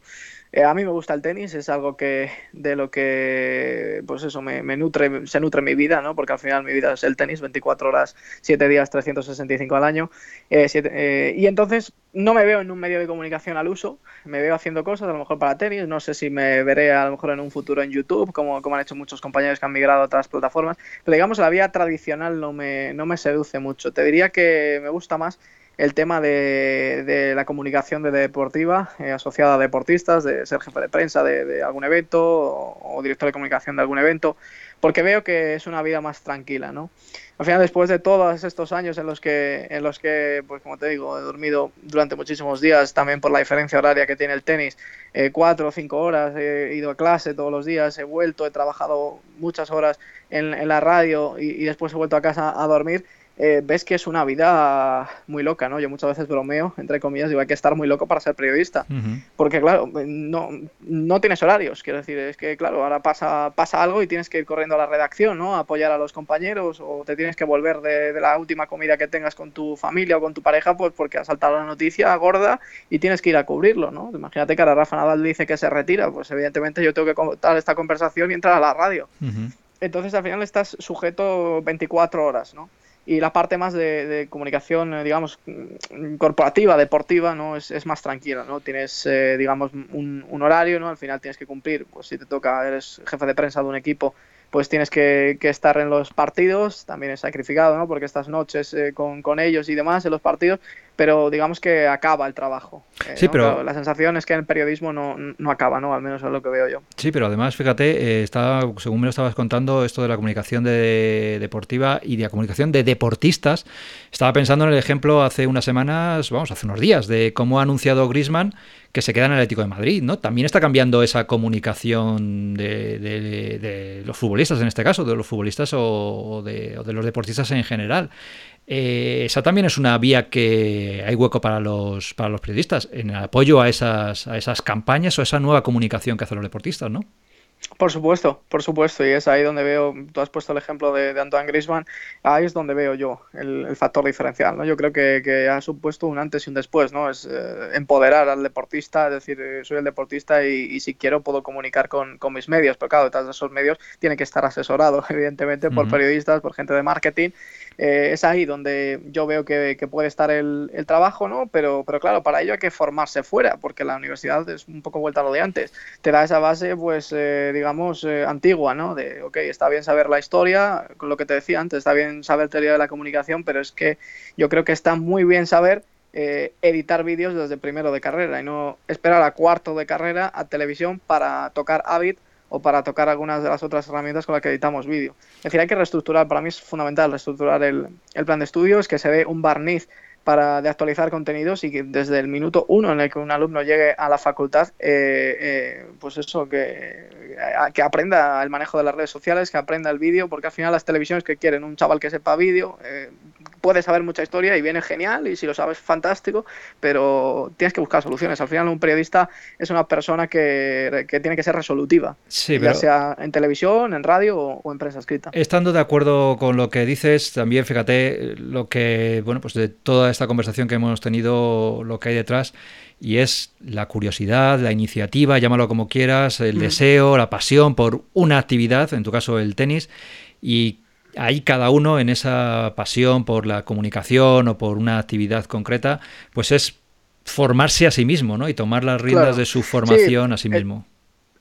eh, a mí me gusta el tenis, es algo que de lo que, pues eso, me, nutre, se nutre mi vida, ¿no? Porque al final mi vida es el tenis, 24 horas, 7 días, 365 al año. Eh, eh, y entonces no me veo en un medio de comunicación al uso, me veo haciendo cosas, a lo mejor para tenis, no sé si me veré a lo mejor en un futuro en YouTube, como, como han hecho muchos compañeros que han migrado a otras plataformas, pero digamos la vía tradicional no me, no me seduce mucho. Te diría que me gusta más el tema de, la comunicación de deportiva eh, asociada a deportistas, de ser jefe de prensa de, algún evento o, director de comunicación de algún evento, porque veo que es una vida más tranquila, ¿no? Al final, después de todos estos años en los que, en los que, pues como te digo, he dormido durante muchísimos días, también por la diferencia horaria que tiene el tenis, eh, cuatro o cinco horas, he ido a clase todos los días, he vuelto, he trabajado muchas horas en, la radio y después he vuelto a casa a dormir, eh, ves que es una vida muy loca, ¿no? Yo muchas veces bromeo, entre comillas, digo, hay que estar muy loco para ser periodista. Porque, claro, no, no tienes horarios, quiero decir, es que, claro, ahora pasa, pasa algo y tienes que ir corriendo a la redacción, ¿no? A apoyar a los compañeros o te tienes que volver de, la última comida que tengas con tu familia o con tu pareja, pues porque ha saltado la noticia gorda y tienes que ir a cubrirlo, ¿no? Imagínate que ahora Rafa Nadal dice que se retira, pues evidentemente yo tengo que contar esta conversación y entrar a la radio. Entonces, al final estás sujeto 24 horas, ¿no? Y la parte más de, comunicación, eh, digamos, corporativa, deportiva, ¿no? Es, es más tranquila, ¿no? Tienes, eh, digamos, un, un, horario, ¿no? Al final tienes que cumplir, pues si te toca, eres jefe de prensa de un equipo, pues tienes que, estar en los partidos, también es sacrificado, ¿no? Porque estas noches eh, con, ellos y demás en los partidos, pero digamos que acaba el trabajo. Eh, sí, pero... La sensación es que en el periodismo no, acaba, ¿no? Al menos es lo que veo yo. Sí, pero además, fíjate, eh, según me lo estabas contando, esto de la comunicación de, deportiva y de la comunicación de deportistas, estaba pensando en el ejemplo hace unas semanas, vamos, hace unos días, de cómo ha anunciado Grisman que se queda en el Atlético de Madrid, ¿no? También está cambiando esa comunicación de, los futbolistas, en este caso, de los futbolistas o, de, los deportistas en general. Eh, esa también es una vía que hay hueco para los, para los periodistas, en apoyo a esas, a esas campañas o a esa nueva comunicación que hacen los deportistas, ¿no? Por supuesto, por supuesto, y es ahí donde veo, tú has puesto el ejemplo de, Antoine Griezmann, ahí es donde veo yo el, factor diferencial, ¿no? Yo creo que, ha supuesto un antes y un después, ¿no? Es eh, empoderar al deportista, es decir, eh, soy el deportista y, si quiero puedo comunicar con, mis medios, pero claro, detrás de esos medios tiene que estar asesorado, [LAUGHS] evidentemente, por periodistas, por gente de marketing, eh, es ahí donde yo veo que, puede estar el, trabajo, ¿no? Pero, pero claro, para ello hay que formarse fuera, porque la universidad es un poco vuelta a lo de antes. Te da esa base, pues, eh, digamos, eh, antigua, ¿no? De, ok, está bien saber la historia, con lo que te decía antes, está bien saber teoría de la comunicación, pero es que yo creo que está muy bien saber editar vídeos desde primero de carrera y no esperar a cuarto de carrera a televisión para tocar Avid o para tocar algunas de las otras herramientas con las que editamos vídeo. Es decir, hay que reestructurar, para mí es fundamental reestructurar el, plan de estudios, que se dé un barniz para de actualizar contenidos y que desde el minuto uno en el que un alumno llegue a la facultad, eh, eh, pues eso, que, que aprenda el manejo de las redes sociales, que aprenda el vídeo, porque al final las televisiones que quieren un chaval que sepa vídeo, eh, puede saber mucha historia y viene genial, y si lo sabes, fantástico, pero tienes que buscar soluciones. Al final un periodista es una persona que, que tiene que ser resolutiva, ya sea en televisión, en radio o, o en prensa escrita. Estando de acuerdo con lo que dices, también fíjate lo que, bueno, pues de toda esta conversación que hemos tenido, lo que hay detrás, y es la curiosidad, la iniciativa, llámalo como quieras, el mm. deseo, la pasión por una actividad, en tu caso el tenis, y ahí cada uno en esa pasión por la comunicación o por una actividad concreta, pues es formarse a sí mismo, ¿no? Y tomar las riendas de su formación a sí mismo.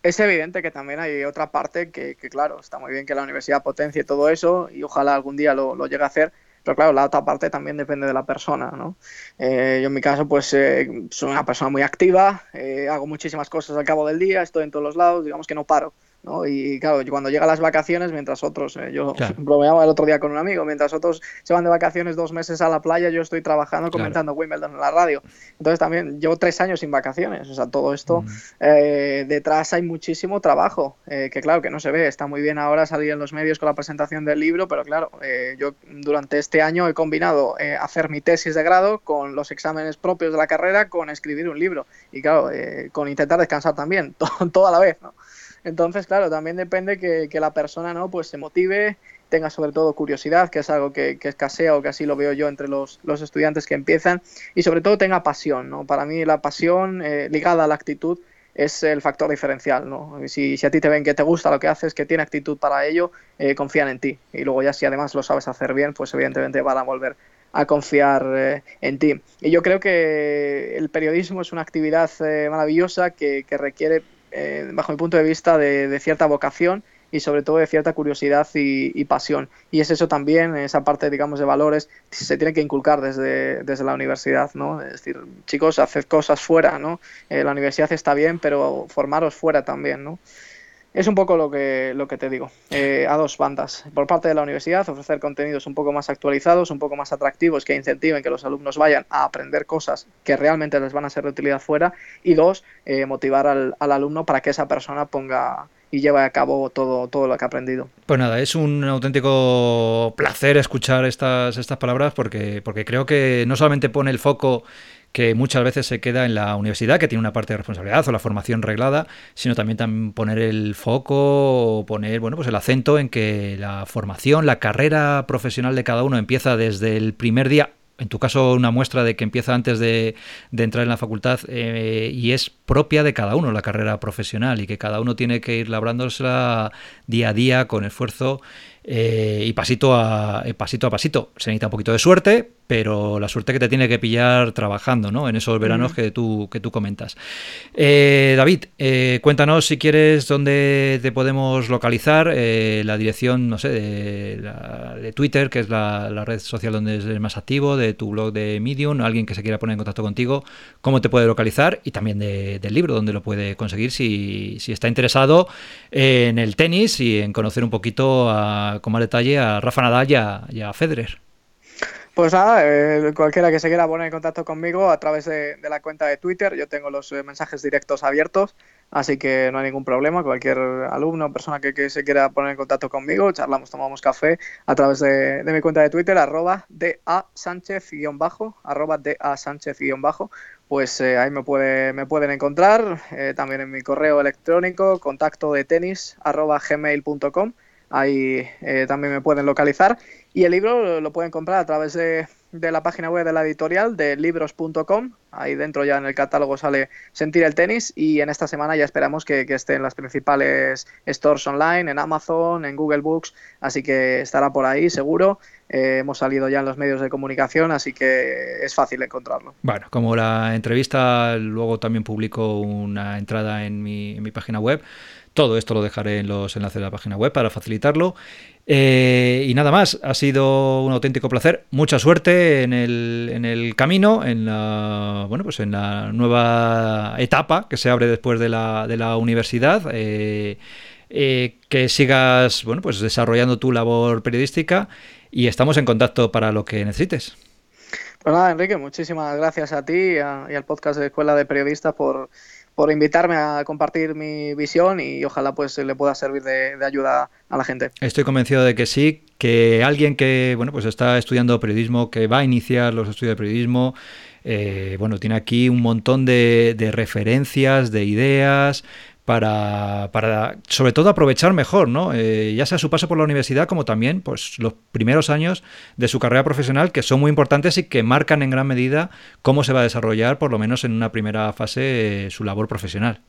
Es evidente que también hay otra parte que, claro, está muy bien que la universidad potencie todo eso y ojalá algún día lo, lo llegue a hacer, pero claro, la otra parte también depende de la persona, ¿no? Eh, yo en mi caso, pues eh, soy una persona muy activa, eh, hago muchísimas cosas al cabo del día, estoy en todos los lados, digamos que no paro. ¿No? Y claro, cuando llegan las vacaciones, mientras otros, eh, yo [LAUGHS] bromeaba el otro día con un amigo, mientras otros se van de vacaciones dos meses a la playa, yo estoy trabajando comentando Wimbledon en la radio. Entonces también llevo tres años sin vacaciones, o sea, todo esto, eh, detrás hay muchísimo trabajo, eh, que claro, que no se ve, está muy bien ahora salir en los medios con la presentación del libro, pero claro, yo durante este año he combinado hacer mi tesis de grado con los exámenes propios de la carrera, con escribir un libro y claro, con intentar descansar también, [LAUGHS] todo, a la vez, ¿no? Entonces, claro, también depende que, que, la persona no pues se motive, tenga sobre todo curiosidad, que es algo que, que escasea o que así lo veo yo entre los, los, estudiantes que empiezan, y sobre todo tenga pasión. ¿no? Para mí la pasión eh, ligada a la actitud es el factor diferencial. ¿no? Si, si, a ti te ven que te gusta lo que haces, que tiene actitud para ello, eh, confían en ti. Y luego ya si además lo sabes hacer bien, pues evidentemente van a volver a confiar eh, en ti. Y yo creo que el periodismo es una actividad maravillosa que requiere eh, bajo mi punto de vista, de, cierta vocación y sobre todo de cierta curiosidad y, pasión. Y es eso también, esa parte, digamos, de valores, se tiene que inculcar desde, desde la universidad, ¿no? Es decir, chicos, haced cosas fuera, ¿no? Eh, la universidad está bien, pero formaros fuera también, ¿no? Es un poco lo que, lo que te digo, eh, a dos bandas. Por parte de la universidad, ofrecer contenidos un poco más actualizados, un poco más atractivos, que incentiven que los alumnos vayan a aprender cosas que realmente les van a ser de utilidad fuera. Y dos, eh, motivar al, al, alumno para que esa persona ponga y lleve a cabo todo, todo lo que ha aprendido. Pues nada, es un auténtico placer escuchar estas, estas palabras porque, porque creo que no solamente pone el foco que muchas veces se queda en la universidad, que tiene una parte de responsabilidad o la formación reglada, sino también, poner el foco o poner bueno, pues el acento en que la formación, la carrera profesional de cada uno empieza desde el primer día en tu caso una muestra de que empieza antes de, entrar en la facultad eh, y es propia de cada uno la carrera profesional y que cada uno tiene que ir labrándosela día a día con esfuerzo eh, y pasito a, eh, pasito a pasito. Se necesita un poquito de suerte, pero la suerte que te tiene que pillar trabajando, ¿no? En esos veranos que tú, que tú comentas. Eh, David, cuéntanos si quieres dónde te podemos localizar, la dirección, no sé, de, Twitter, que es la, red social donde eres más activo, de tu blog de Medium, alguien que se quiera poner en contacto contigo, cómo te puede localizar y también del libro, dónde lo puede conseguir si, si está interesado en el tenis y en conocer un poquito a con más detalle a Rafa Nadal y a, Federer. Pues nada, eh, cualquiera que se quiera poner en contacto conmigo a través de, la cuenta de Twitter, yo tengo los eh, mensajes directos abiertos, así que no hay ningún problema. Cualquier alumno o persona que, se quiera poner en contacto conmigo, charlamos, tomamos café a través de, mi cuenta de Twitter, arroba da Sánchez-bajo, arroba da Sánchez-bajo, pues eh, ahí me, puede, me pueden encontrar, también en mi correo electrónico, contacto de tenis, arroba gmail.com ahí eh, también me pueden localizar. Y el libro lo pueden comprar a través de, la página web de la editorial de libros.com. Ahí dentro ya en el catálogo sale Sentir el tenis y en esta semana ya esperamos que, esté en las principales stores online, en Amazon, en Google Books, así que estará por ahí seguro. Eh, hemos salido ya en los medios de comunicación, así que es fácil encontrarlo. Bueno, como la entrevista, luego también publico una entrada en mi, en mi página web todo esto lo dejaré en los enlaces de la página web para facilitarlo. Eh, y nada más, ha sido un auténtico placer. Mucha suerte en el, en el, camino, en la, bueno, pues en la nueva etapa que se abre después de la, de la universidad. Eh, eh, que sigas bueno, pues desarrollando tu labor periodística y estamos en contacto para lo que necesites. Pues nada, Enrique, muchísimas gracias a ti y, al podcast de Escuela de Periodistas por, por invitarme a compartir mi visión y ojalá pues le pueda servir de, ayuda a la gente. Estoy convencido de que sí, que alguien que bueno pues está estudiando periodismo, que va a iniciar los estudios de periodismo, eh, bueno, tiene aquí un montón de, de referencias, de ideas, para, para, sobre todo aprovechar mejor, ¿no? Eh, ya sea su paso por la universidad como también pues, los primeros años de su carrera profesional que son muy importantes y que marcan en gran medida cómo se va a desarrollar, por lo menos en una primera fase, su labor profesional.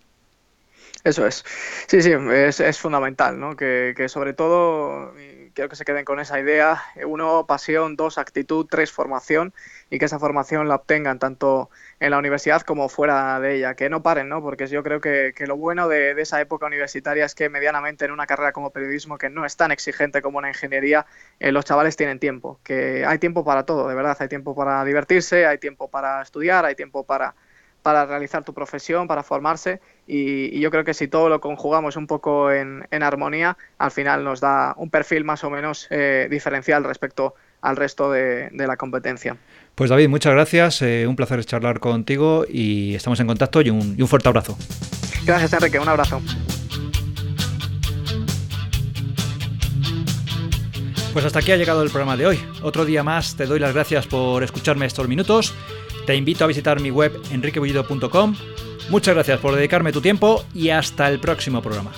Eso es. Sí, sí, es, es fundamental, ¿no? Que, que sobre todo quiero que se queden con esa idea. Uno, pasión, dos, actitud, tres, formación y que esa formación la obtengan tanto en la universidad como fuera de ella, que no paren, ¿no? Porque yo creo que, lo bueno de, esa época universitaria es que medianamente en una carrera como periodismo, que no es tan exigente como una ingeniería, eh, los chavales tienen tiempo, que hay tiempo para todo, de verdad, hay tiempo para divertirse, hay tiempo para estudiar, hay tiempo para realizar tu profesión, para formarse y, yo creo que si todo lo conjugamos un poco en, armonía, al final nos da un perfil más o menos eh, diferencial respecto al resto de, la competencia. Pues David, muchas gracias, eh, un placer charlar contigo y estamos en contacto y un, y un fuerte abrazo. Gracias Enrique, un abrazo. Pues hasta aquí ha llegado el programa de hoy. Otro día más te doy las gracias por escucharme estos minutos te invito a visitar mi web enriquebullido.com. Muchas gracias por dedicarme tu tiempo y hasta el próximo programa.